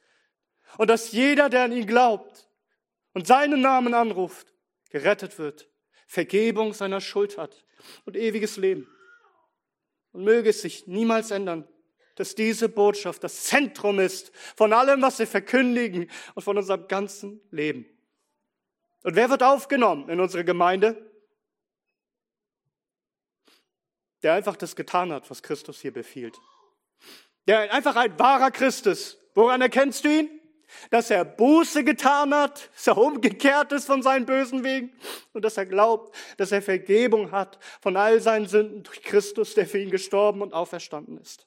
Speaker 1: Und dass jeder, der an ihn glaubt und seinen Namen anruft, gerettet wird, Vergebung seiner Schuld hat und ewiges Leben. Und möge es sich niemals ändern, dass diese Botschaft das Zentrum ist von allem, was wir verkündigen und von unserem ganzen Leben. Und wer wird aufgenommen in unsere Gemeinde? Der einfach das getan hat, was Christus hier befiehlt. Der einfach ein wahrer Christ ist. Woran erkennst du ihn? Dass er Buße getan hat, dass er umgekehrt ist von seinen bösen Wegen und dass er glaubt, dass er Vergebung hat von all seinen Sünden durch Christus, der für ihn gestorben und auferstanden ist.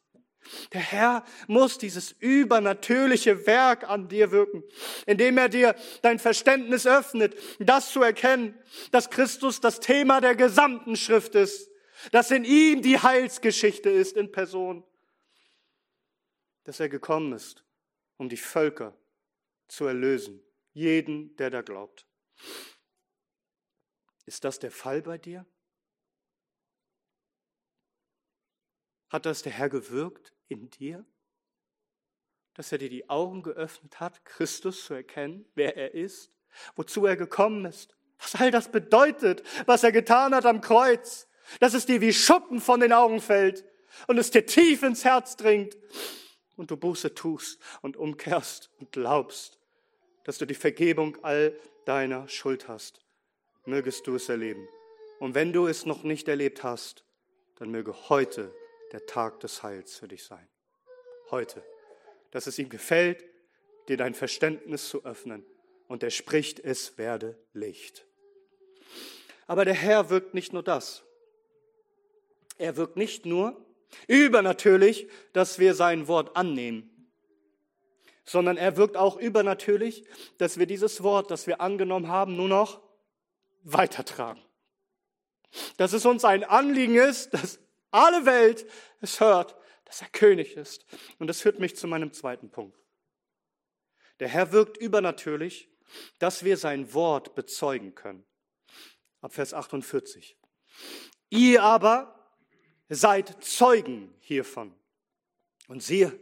Speaker 1: Der Herr muss dieses übernatürliche Werk an dir wirken, indem er dir dein Verständnis öffnet, das zu erkennen, dass Christus das Thema der gesamten Schrift ist, dass in ihm die Heilsgeschichte ist in Person, dass er gekommen ist, um die Völker zu erlösen, jeden, der da glaubt. Ist das der Fall bei dir? Hat das der Herr gewirkt in dir? Dass er dir die Augen geöffnet hat, Christus zu erkennen, wer er ist, wozu er gekommen ist, was all das bedeutet, was er getan hat am Kreuz, dass es dir wie Schuppen von den Augen fällt und es dir tief ins Herz dringt und du Buße tust und umkehrst und glaubst, dass du die Vergebung all deiner Schuld hast. Mögest du es erleben. Und wenn du es noch nicht erlebt hast, dann möge heute der Tag des Heils für dich sein. Heute. Dass es ihm gefällt, dir dein Verständnis zu öffnen. Und er spricht, es werde Licht. Aber der Herr wirkt nicht nur das. Er wirkt nicht nur übernatürlich, dass wir sein Wort annehmen, sondern er wirkt auch übernatürlich, dass wir dieses Wort, das wir angenommen haben, nur noch weitertragen. Dass es uns ein Anliegen ist, dass alle Welt es hört, dass er König ist. Und das führt mich zu meinem zweiten Punkt. Der Herr wirkt übernatürlich, dass wir sein Wort bezeugen können. Ab Vers 48. Ihr aber seid Zeugen hiervon. Und siehe,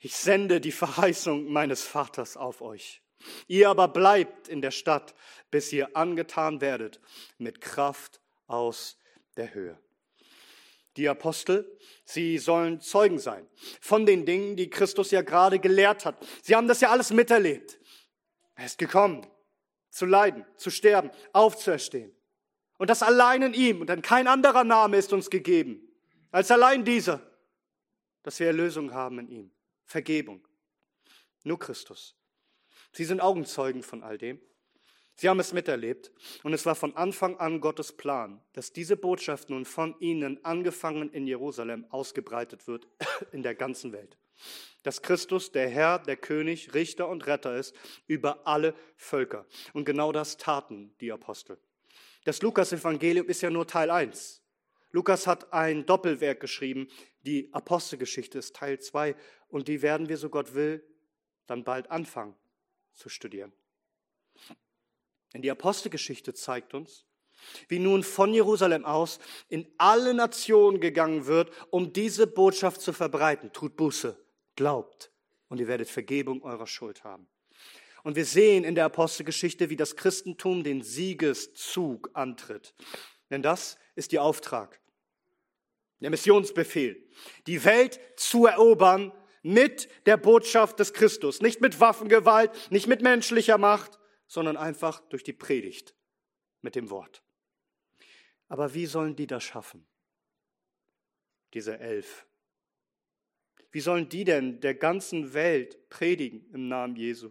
Speaker 1: ich sende die Verheißung meines Vaters auf euch. Ihr aber bleibt in der Stadt, bis ihr angetan werdet mit Kraft aus der Höhe die Apostel, sie sollen Zeugen sein von den Dingen, die Christus ja gerade gelehrt hat. Sie haben das ja alles miterlebt. Er ist gekommen, zu leiden, zu sterben, aufzuerstehen. Und das allein in ihm und dann kein anderer Name ist uns gegeben, als allein dieser, dass wir Erlösung haben in ihm, Vergebung. Nur Christus. Sie sind Augenzeugen von all dem. Sie haben es miterlebt und es war von Anfang an Gottes Plan, dass diese Botschaft nun von ihnen, angefangen in Jerusalem, ausgebreitet wird *coughs* in der ganzen Welt. Dass Christus der Herr, der König, Richter und Retter ist über alle Völker. Und genau das taten die Apostel. Das Lukas-Evangelium ist ja nur Teil 1. Lukas hat ein Doppelwerk geschrieben. Die Apostelgeschichte ist Teil 2 und die werden wir, so Gott will, dann bald anfangen zu studieren. Denn die Apostelgeschichte zeigt uns, wie nun von Jerusalem aus in alle Nationen gegangen wird, um diese Botschaft zu verbreiten. Tut Buße, glaubt und ihr werdet Vergebung eurer Schuld haben. Und wir sehen in der Apostelgeschichte, wie das Christentum den Siegeszug antritt. Denn das ist ihr Auftrag, der Missionsbefehl, die Welt zu erobern mit der Botschaft des Christus. Nicht mit Waffengewalt, nicht mit menschlicher Macht, sondern einfach durch die Predigt mit dem Wort. Aber wie sollen die das schaffen? Diese elf. Wie sollen die denn der ganzen Welt predigen im Namen Jesu?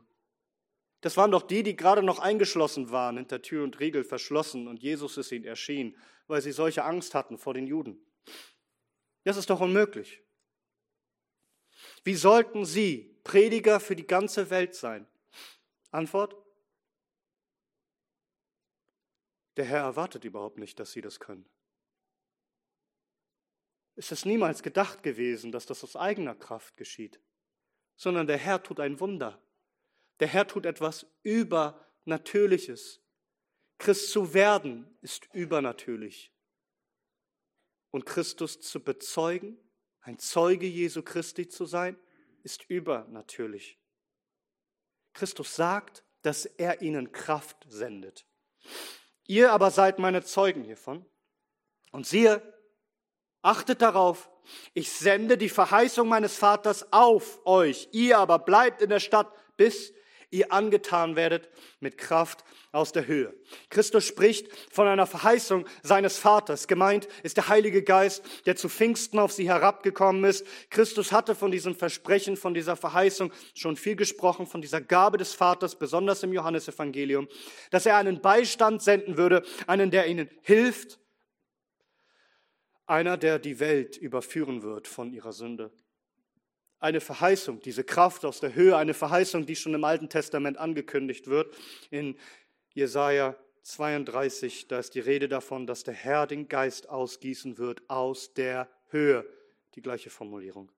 Speaker 1: Das waren doch die, die gerade noch eingeschlossen waren, hinter Tür und Riegel verschlossen und Jesus ist ihnen erschienen, weil sie solche Angst hatten vor den Juden. Das ist doch unmöglich. Wie sollten sie Prediger für die ganze Welt sein? Antwort, Der Herr erwartet überhaupt nicht, dass sie das können. Es ist niemals gedacht gewesen, dass das aus eigener Kraft geschieht, sondern der Herr tut ein Wunder. Der Herr tut etwas Übernatürliches. Christ zu werden ist übernatürlich. Und Christus zu bezeugen, ein Zeuge Jesu Christi zu sein, ist übernatürlich. Christus sagt, dass er ihnen Kraft sendet. Ihr aber seid meine Zeugen hiervon. Und siehe, achtet darauf, ich sende die Verheißung meines Vaters auf euch. Ihr aber bleibt in der Stadt, bis ihr angetan werdet mit Kraft aus der Höhe. Christus spricht von einer Verheißung seines Vaters. Gemeint ist der Heilige Geist, der zu Pfingsten auf sie herabgekommen ist. Christus hatte von diesem Versprechen, von dieser Verheißung schon viel gesprochen, von dieser Gabe des Vaters, besonders im Johannesevangelium, dass er einen Beistand senden würde, einen, der ihnen hilft, einer, der die Welt überführen wird von ihrer Sünde eine Verheißung, diese Kraft aus der Höhe, eine Verheißung, die schon im Alten Testament angekündigt wird. In Jesaja 32, da ist die Rede davon, dass der Herr den Geist ausgießen wird aus der Höhe. Die gleiche Formulierung.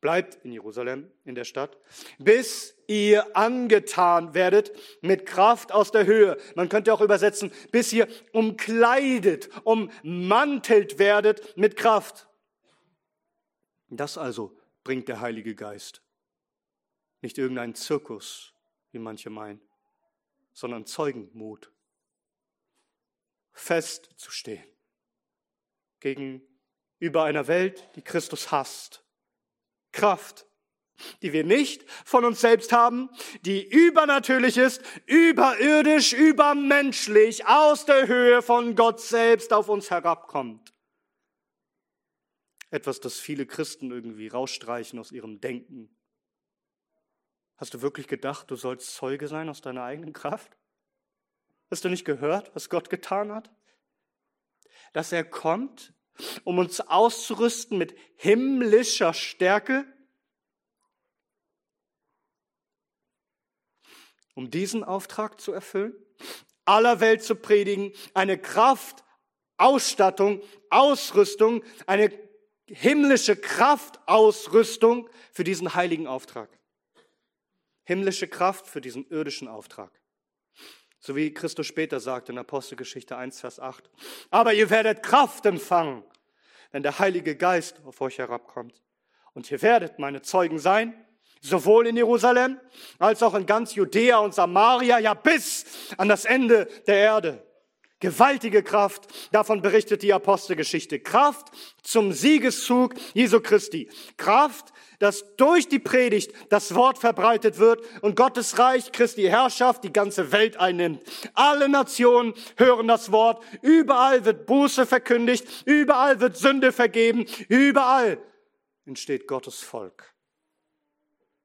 Speaker 1: Bleibt in Jerusalem, in der Stadt, bis ihr angetan werdet mit Kraft aus der Höhe. Man könnte auch übersetzen, bis ihr umkleidet, ummantelt werdet mit Kraft. Das also bringt der Heilige Geist. Nicht irgendein Zirkus, wie manche meinen, sondern Zeugenmut. Festzustehen gegenüber einer Welt, die Christus hasst. Kraft, die wir nicht von uns selbst haben, die übernatürlich ist, überirdisch, übermenschlich, aus der Höhe von Gott selbst auf uns herabkommt. Etwas, das viele Christen irgendwie rausstreichen aus ihrem Denken. Hast du wirklich gedacht, du sollst Zeuge sein aus deiner eigenen Kraft? Hast du nicht gehört, was Gott getan hat? Dass er kommt, um uns auszurüsten mit himmlischer Stärke, um diesen Auftrag zu erfüllen, aller Welt zu predigen, eine Kraft, Ausstattung, Ausrüstung, eine himmlische Kraftausrüstung für diesen heiligen Auftrag. Himmlische Kraft für diesen irdischen Auftrag. So wie Christus später sagt in Apostelgeschichte 1, Vers 8. Aber ihr werdet Kraft empfangen, wenn der Heilige Geist auf euch herabkommt. Und ihr werdet meine Zeugen sein, sowohl in Jerusalem als auch in ganz Judäa und Samaria, ja bis an das Ende der Erde. Gewaltige Kraft, davon berichtet die Apostelgeschichte. Kraft zum Siegeszug Jesu Christi. Kraft, dass durch die Predigt das Wort verbreitet wird und Gottes Reich, Christi Herrschaft die ganze Welt einnimmt. Alle Nationen hören das Wort. Überall wird Buße verkündigt. Überall wird Sünde vergeben. Überall entsteht Gottes Volk.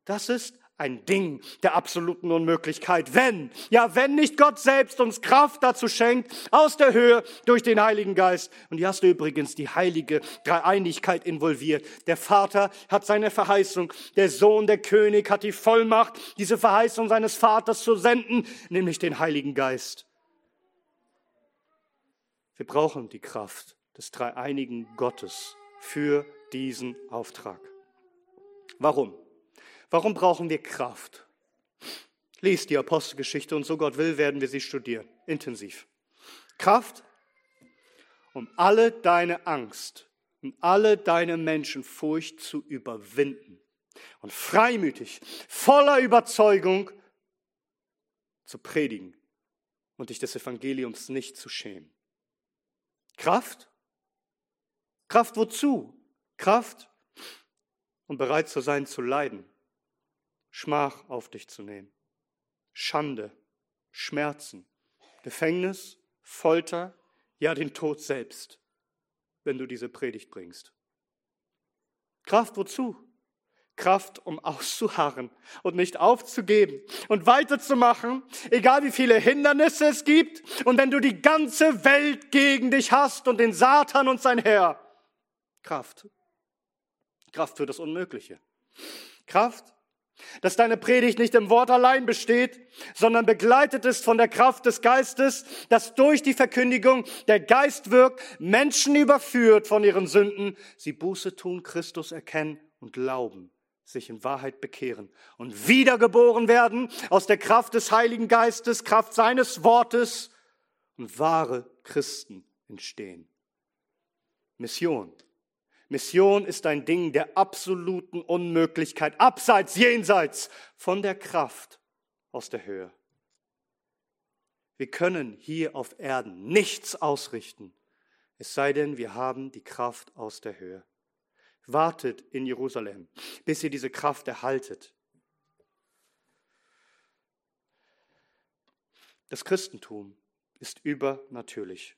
Speaker 1: Das ist ein Ding der absoluten Unmöglichkeit. Wenn, ja, wenn nicht Gott selbst uns Kraft dazu schenkt, aus der Höhe durch den Heiligen Geist. Und hier hast du übrigens die heilige Dreieinigkeit involviert. Der Vater hat seine Verheißung, der Sohn, der König hat die Vollmacht, diese Verheißung seines Vaters zu senden, nämlich den Heiligen Geist. Wir brauchen die Kraft des dreieinigen Gottes für diesen Auftrag. Warum? Warum brauchen wir Kraft? Lies die Apostelgeschichte und so Gott will, werden wir sie studieren, intensiv. Kraft, um alle deine Angst und alle deine Menschenfurcht zu überwinden und freimütig, voller Überzeugung zu predigen und dich des Evangeliums nicht zu schämen. Kraft? Kraft wozu? Kraft, um bereit zu sein zu leiden Schmach auf dich zu nehmen. Schande, Schmerzen, Gefängnis, Folter, ja den Tod selbst, wenn du diese Predigt bringst. Kraft wozu? Kraft, um auszuharren und nicht aufzugeben und weiterzumachen, egal wie viele Hindernisse es gibt und wenn du die ganze Welt gegen dich hast und den Satan und sein Herr. Kraft. Kraft für das Unmögliche. Kraft, dass deine Predigt nicht im Wort allein besteht, sondern begleitet ist von der Kraft des Geistes, dass durch die Verkündigung der Geist wirkt, Menschen überführt von ihren Sünden, sie Buße tun, Christus erkennen und glauben, sich in Wahrheit bekehren und wiedergeboren werden aus der Kraft des Heiligen Geistes, Kraft seines Wortes und wahre Christen entstehen. Mission Mission ist ein Ding der absoluten Unmöglichkeit, abseits, jenseits von der Kraft aus der Höhe. Wir können hier auf Erden nichts ausrichten, es sei denn, wir haben die Kraft aus der Höhe. Wartet in Jerusalem, bis ihr diese Kraft erhaltet. Das Christentum ist übernatürlich.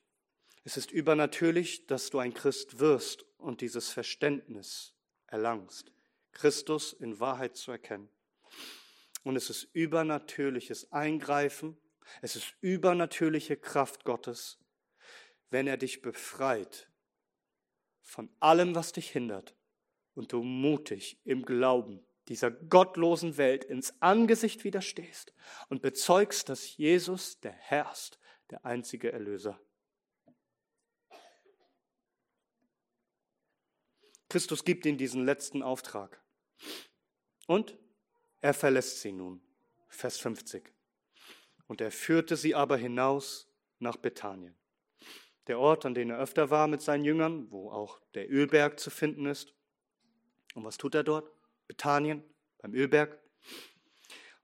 Speaker 1: Es ist übernatürlich, dass du ein Christ wirst und dieses Verständnis erlangst, Christus in Wahrheit zu erkennen. Und es ist übernatürliches Eingreifen, es ist übernatürliche Kraft Gottes, wenn er dich befreit von allem, was dich hindert und du mutig im Glauben dieser gottlosen Welt ins Angesicht widerstehst und bezeugst, dass Jesus der Herr ist, der einzige Erlöser. Christus gibt ihnen diesen letzten Auftrag. Und er verlässt sie nun. Vers 50. Und er führte sie aber hinaus nach Bethanien. Der Ort, an dem er öfter war mit seinen Jüngern, wo auch der Ölberg zu finden ist. Und was tut er dort? Bethanien, beim Ölberg.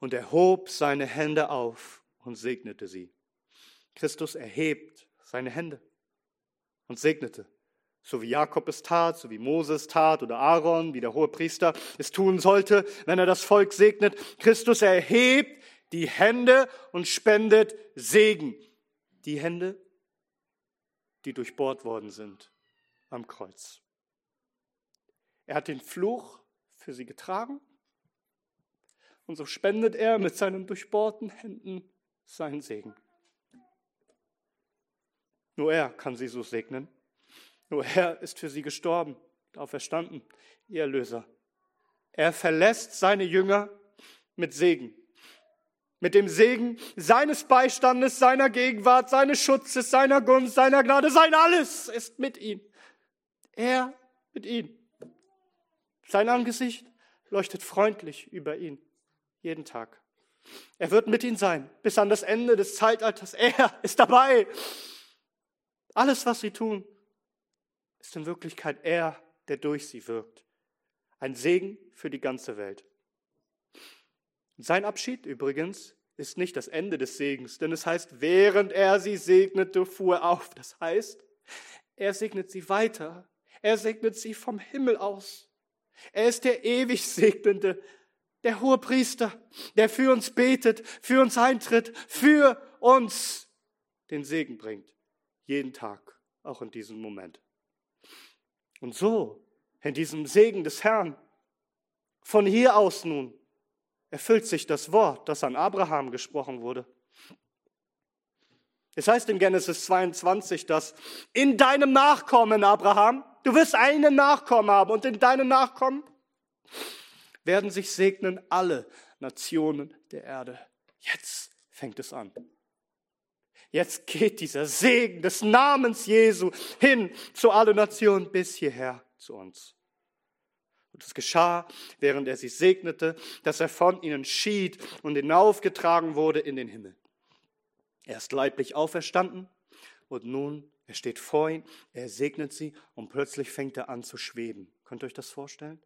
Speaker 1: Und er hob seine Hände auf und segnete sie. Christus erhebt seine Hände und segnete so wie Jakob es tat, so wie Moses tat oder Aaron, wie der hohe Priester es tun sollte, wenn er das Volk segnet. Christus erhebt die Hände und spendet Segen. Die Hände, die durchbohrt worden sind am Kreuz. Er hat den Fluch für sie getragen und so spendet er mit seinen durchbohrten Händen seinen Segen. Nur er kann sie so segnen. Nur er ist für sie gestorben, auferstanden, ihr Erlöser. Er verlässt seine Jünger mit Segen. Mit dem Segen seines Beistandes, seiner Gegenwart, seines Schutzes, seiner Gunst, seiner Gnade, sein Alles ist mit ihm. Er mit ihm. Sein Angesicht leuchtet freundlich über ihn jeden Tag. Er wird mit ihnen sein bis an das Ende des Zeitalters. Er ist dabei. Alles, was sie tun, ist in Wirklichkeit er, der durch sie wirkt. Ein Segen für die ganze Welt. Sein Abschied übrigens ist nicht das Ende des Segens, denn es heißt, während er sie segnete, fuhr er auf. Das heißt, er segnet sie weiter. Er segnet sie vom Himmel aus. Er ist der ewig Segnende, der hohe Priester, der für uns betet, für uns eintritt, für uns den Segen bringt. Jeden Tag, auch in diesem Moment. Und so, in diesem Segen des Herrn, von hier aus nun, erfüllt sich das Wort, das an Abraham gesprochen wurde. Es heißt in Genesis 22, dass in deinem Nachkommen, Abraham, du wirst einen Nachkommen haben und in deinem Nachkommen werden sich segnen alle Nationen der Erde. Jetzt fängt es an. Jetzt geht dieser Segen des Namens Jesu hin zu allen Nationen bis hierher zu uns. Und es geschah, während er sie segnete, dass er von ihnen schied und hinaufgetragen wurde in den Himmel. Er ist leiblich auferstanden und nun, er steht vor ihnen, er segnet sie und plötzlich fängt er an zu schweben. Könnt ihr euch das vorstellen?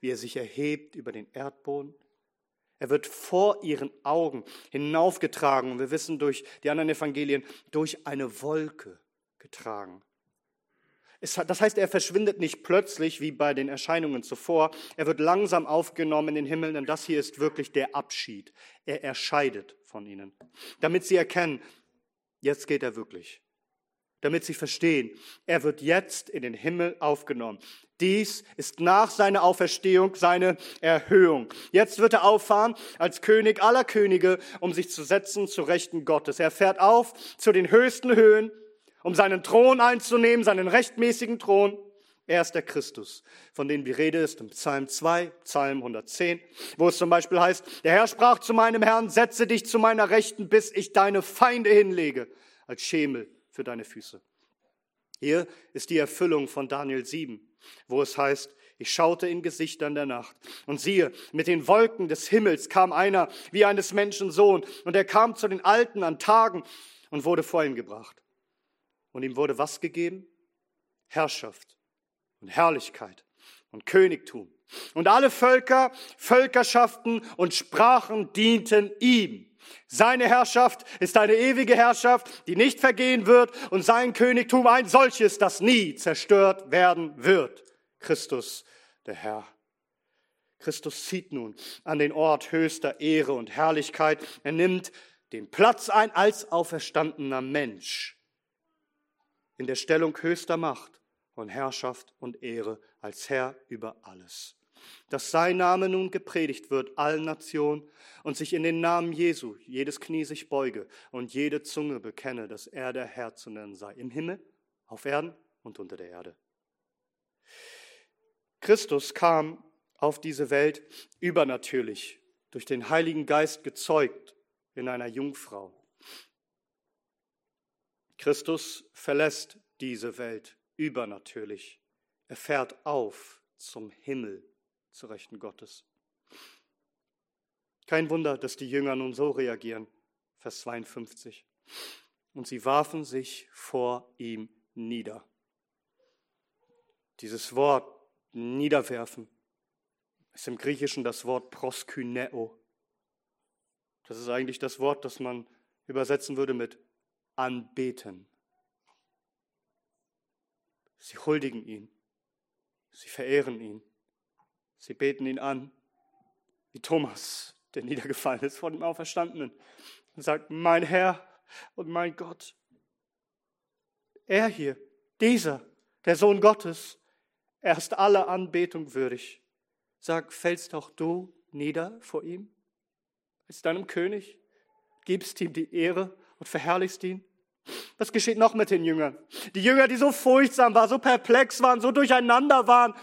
Speaker 1: Wie er sich erhebt über den Erdboden er wird vor ihren Augen hinaufgetragen. Und wir wissen durch die anderen Evangelien, durch eine Wolke getragen. das heißt, er verschwindet nicht plötzlich wie bei den Erscheinungen zuvor. Er wird langsam aufgenommen in den Himmel, denn das hier ist wirklich der Abschied. Er erscheidet von ihnen, damit sie erkennen, jetzt geht er wirklich damit sie verstehen, er wird jetzt in den Himmel aufgenommen. Dies ist nach seiner Auferstehung seine Erhöhung. Jetzt wird er auffahren als König aller Könige, um sich zu setzen zu Rechten Gottes. Er fährt auf zu den höchsten Höhen, um seinen Thron einzunehmen, seinen rechtmäßigen Thron. Er ist der Christus, von dem die Rede ist im Psalm 2, Psalm 110, wo es zum Beispiel heißt, der Herr sprach zu meinem Herrn, setze dich zu meiner Rechten, bis ich deine Feinde hinlege, als Schemel für deine Füße. Hier ist die Erfüllung von Daniel 7, wo es heißt, ich schaute in Gesichtern der Nacht und siehe, mit den Wolken des Himmels kam einer wie eines Menschen Sohn und er kam zu den Alten an Tagen und wurde vor ihn gebracht. Und ihm wurde was gegeben? Herrschaft und Herrlichkeit und Königtum. Und alle Völker, Völkerschaften und Sprachen dienten ihm. Seine Herrschaft ist eine ewige Herrschaft, die nicht vergehen wird und sein Königtum ein solches, das nie zerstört werden wird. Christus, der Herr. Christus zieht nun an den Ort höchster Ehre und Herrlichkeit. Er nimmt den Platz ein als auferstandener Mensch in der Stellung höchster Macht und Herrschaft und Ehre als Herr über alles dass sein Name nun gepredigt wird allen Nationen und sich in den Namen Jesu jedes Knie sich beuge und jede Zunge bekenne, dass er der Herr zu nennen sei, im Himmel, auf Erden und unter der Erde. Christus kam auf diese Welt übernatürlich, durch den Heiligen Geist gezeugt in einer Jungfrau. Christus verlässt diese Welt übernatürlich. Er fährt auf zum Himmel zu Rechten Gottes. Kein Wunder, dass die Jünger nun so reagieren. Vers 52. Und sie warfen sich vor ihm nieder. Dieses Wort niederwerfen ist im Griechischen das Wort proskyneo. Das ist eigentlich das Wort, das man übersetzen würde mit anbeten. Sie huldigen ihn. Sie verehren ihn. Sie beten ihn an, wie Thomas, der niedergefallen ist vor dem Auferstandenen und sagt, mein Herr und mein Gott. Er hier, dieser, der Sohn Gottes, er ist aller Anbetung würdig. Sag, fällst auch du nieder vor ihm als deinem König, gibst ihm die Ehre und verherrlichst ihn? Was geschieht noch mit den Jüngern? Die Jünger, die so furchtsam waren, so perplex waren, so durcheinander waren.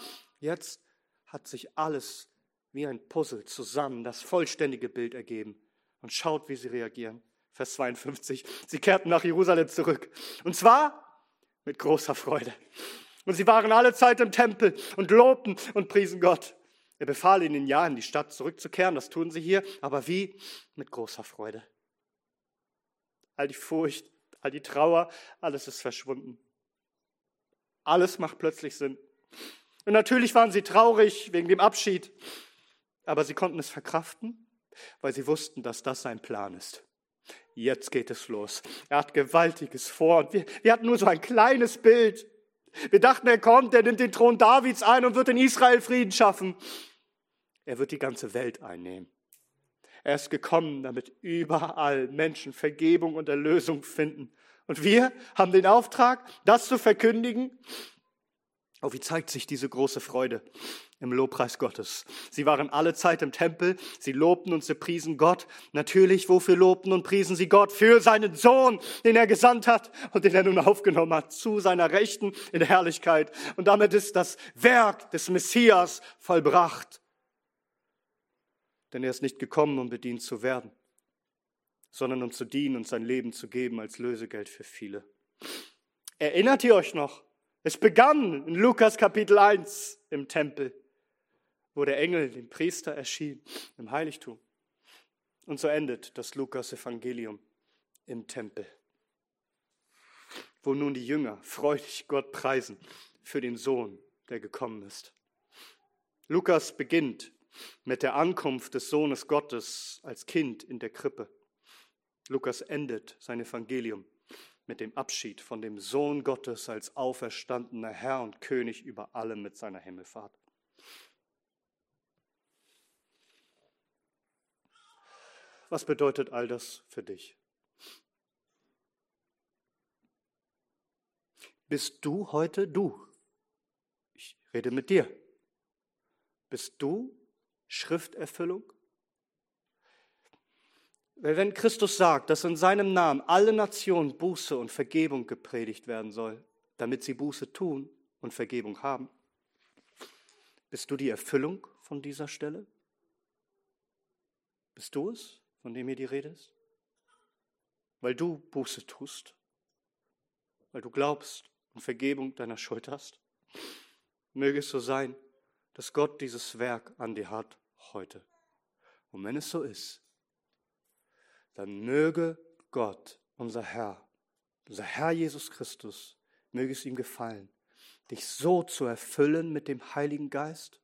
Speaker 1: Jetzt hat sich alles wie ein Puzzle zusammen das vollständige Bild ergeben. Und schaut, wie sie reagieren. Vers 52. Sie kehrten nach Jerusalem zurück. Und zwar mit großer Freude. Und sie waren alle Zeit im Tempel und lobten und priesen Gott. Er befahl ihnen ja, in die Stadt zurückzukehren. Das tun sie hier. Aber wie? Mit großer Freude. All die Furcht, all die Trauer, alles ist verschwunden. Alles macht plötzlich Sinn. Und natürlich waren sie traurig wegen dem Abschied, aber sie konnten es verkraften, weil sie wussten, dass das sein Plan ist. Jetzt geht es los. Er hat Gewaltiges vor und wir, wir hatten nur so ein kleines Bild. Wir dachten, er kommt, er nimmt den Thron Davids ein und wird in Israel Frieden schaffen. Er wird die ganze Welt einnehmen. Er ist gekommen, damit überall Menschen Vergebung und Erlösung finden. Und wir haben den Auftrag, das zu verkündigen Oh, wie zeigt sich diese große Freude im Lobpreis Gottes? Sie waren alle Zeit im Tempel, sie lobten und sie priesen Gott. Natürlich, wofür lobten und priesen sie Gott? Für seinen Sohn, den er gesandt hat und den er nun aufgenommen hat, zu seiner Rechten in Herrlichkeit. Und damit ist das Werk des Messias vollbracht. Denn er ist nicht gekommen, um bedient zu werden, sondern um zu dienen und sein Leben zu geben als Lösegeld für viele. Erinnert ihr euch noch? Es begann in Lukas Kapitel 1 im Tempel, wo der Engel dem Priester erschien im Heiligtum. Und so endet das Lukas Evangelium im Tempel, wo nun die Jünger freudig Gott preisen für den Sohn, der gekommen ist. Lukas beginnt mit der Ankunft des Sohnes Gottes als Kind in der Krippe. Lukas endet sein Evangelium mit dem Abschied von dem Sohn Gottes als auferstandener Herr und König über allem mit seiner Himmelfahrt. Was bedeutet all das für dich? Bist du heute du? Ich rede mit dir. Bist du Schrifterfüllung? Weil wenn Christus sagt, dass in seinem Namen alle Nationen Buße und Vergebung gepredigt werden soll, damit sie Buße tun und Vergebung haben, bist du die Erfüllung von dieser Stelle? Bist du es, von dem hier die Rede ist? Weil du Buße tust, weil du glaubst und Vergebung deiner Schuld hast. Möge es so sein, dass Gott dieses Werk an dir hat heute. Und wenn es so ist, dann möge Gott, unser Herr, unser Herr Jesus Christus, möge es ihm gefallen, dich so zu erfüllen mit dem Heiligen Geist,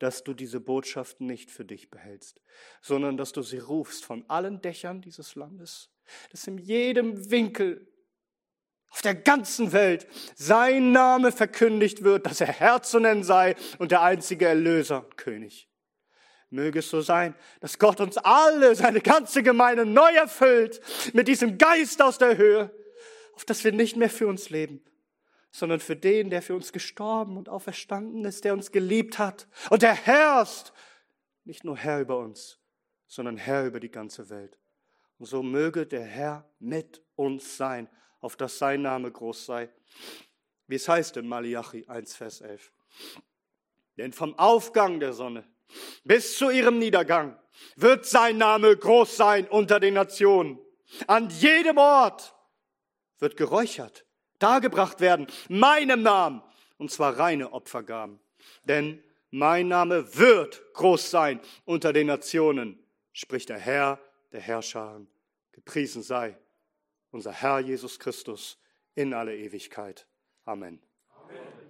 Speaker 1: dass du diese Botschaft nicht für dich behältst, sondern dass du sie rufst von allen Dächern dieses Landes, dass in jedem Winkel auf der ganzen Welt sein Name verkündigt wird, dass er Herr zu nennen sei und der einzige Erlöser und König. Möge es so sein, dass Gott uns alle, seine ganze Gemeinde neu erfüllt mit diesem Geist aus der Höhe, auf dass wir nicht mehr für uns leben, sondern für den, der für uns gestorben und auferstanden ist, der uns geliebt hat und der herrscht, nicht nur Herr über uns, sondern Herr über die ganze Welt. Und so möge der Herr mit uns sein, auf dass sein Name groß sei, wie es heißt in Malachi 1, Vers 11. Denn vom Aufgang der Sonne bis zu ihrem Niedergang wird sein Name groß sein unter den Nationen. An jedem Ort wird geräuchert, dargebracht werden, meinem Namen, und zwar reine Opfergaben. Denn mein Name wird groß sein unter den Nationen, spricht der Herr der Herrscher. Gepriesen sei unser Herr Jesus Christus in alle Ewigkeit. Amen. Amen.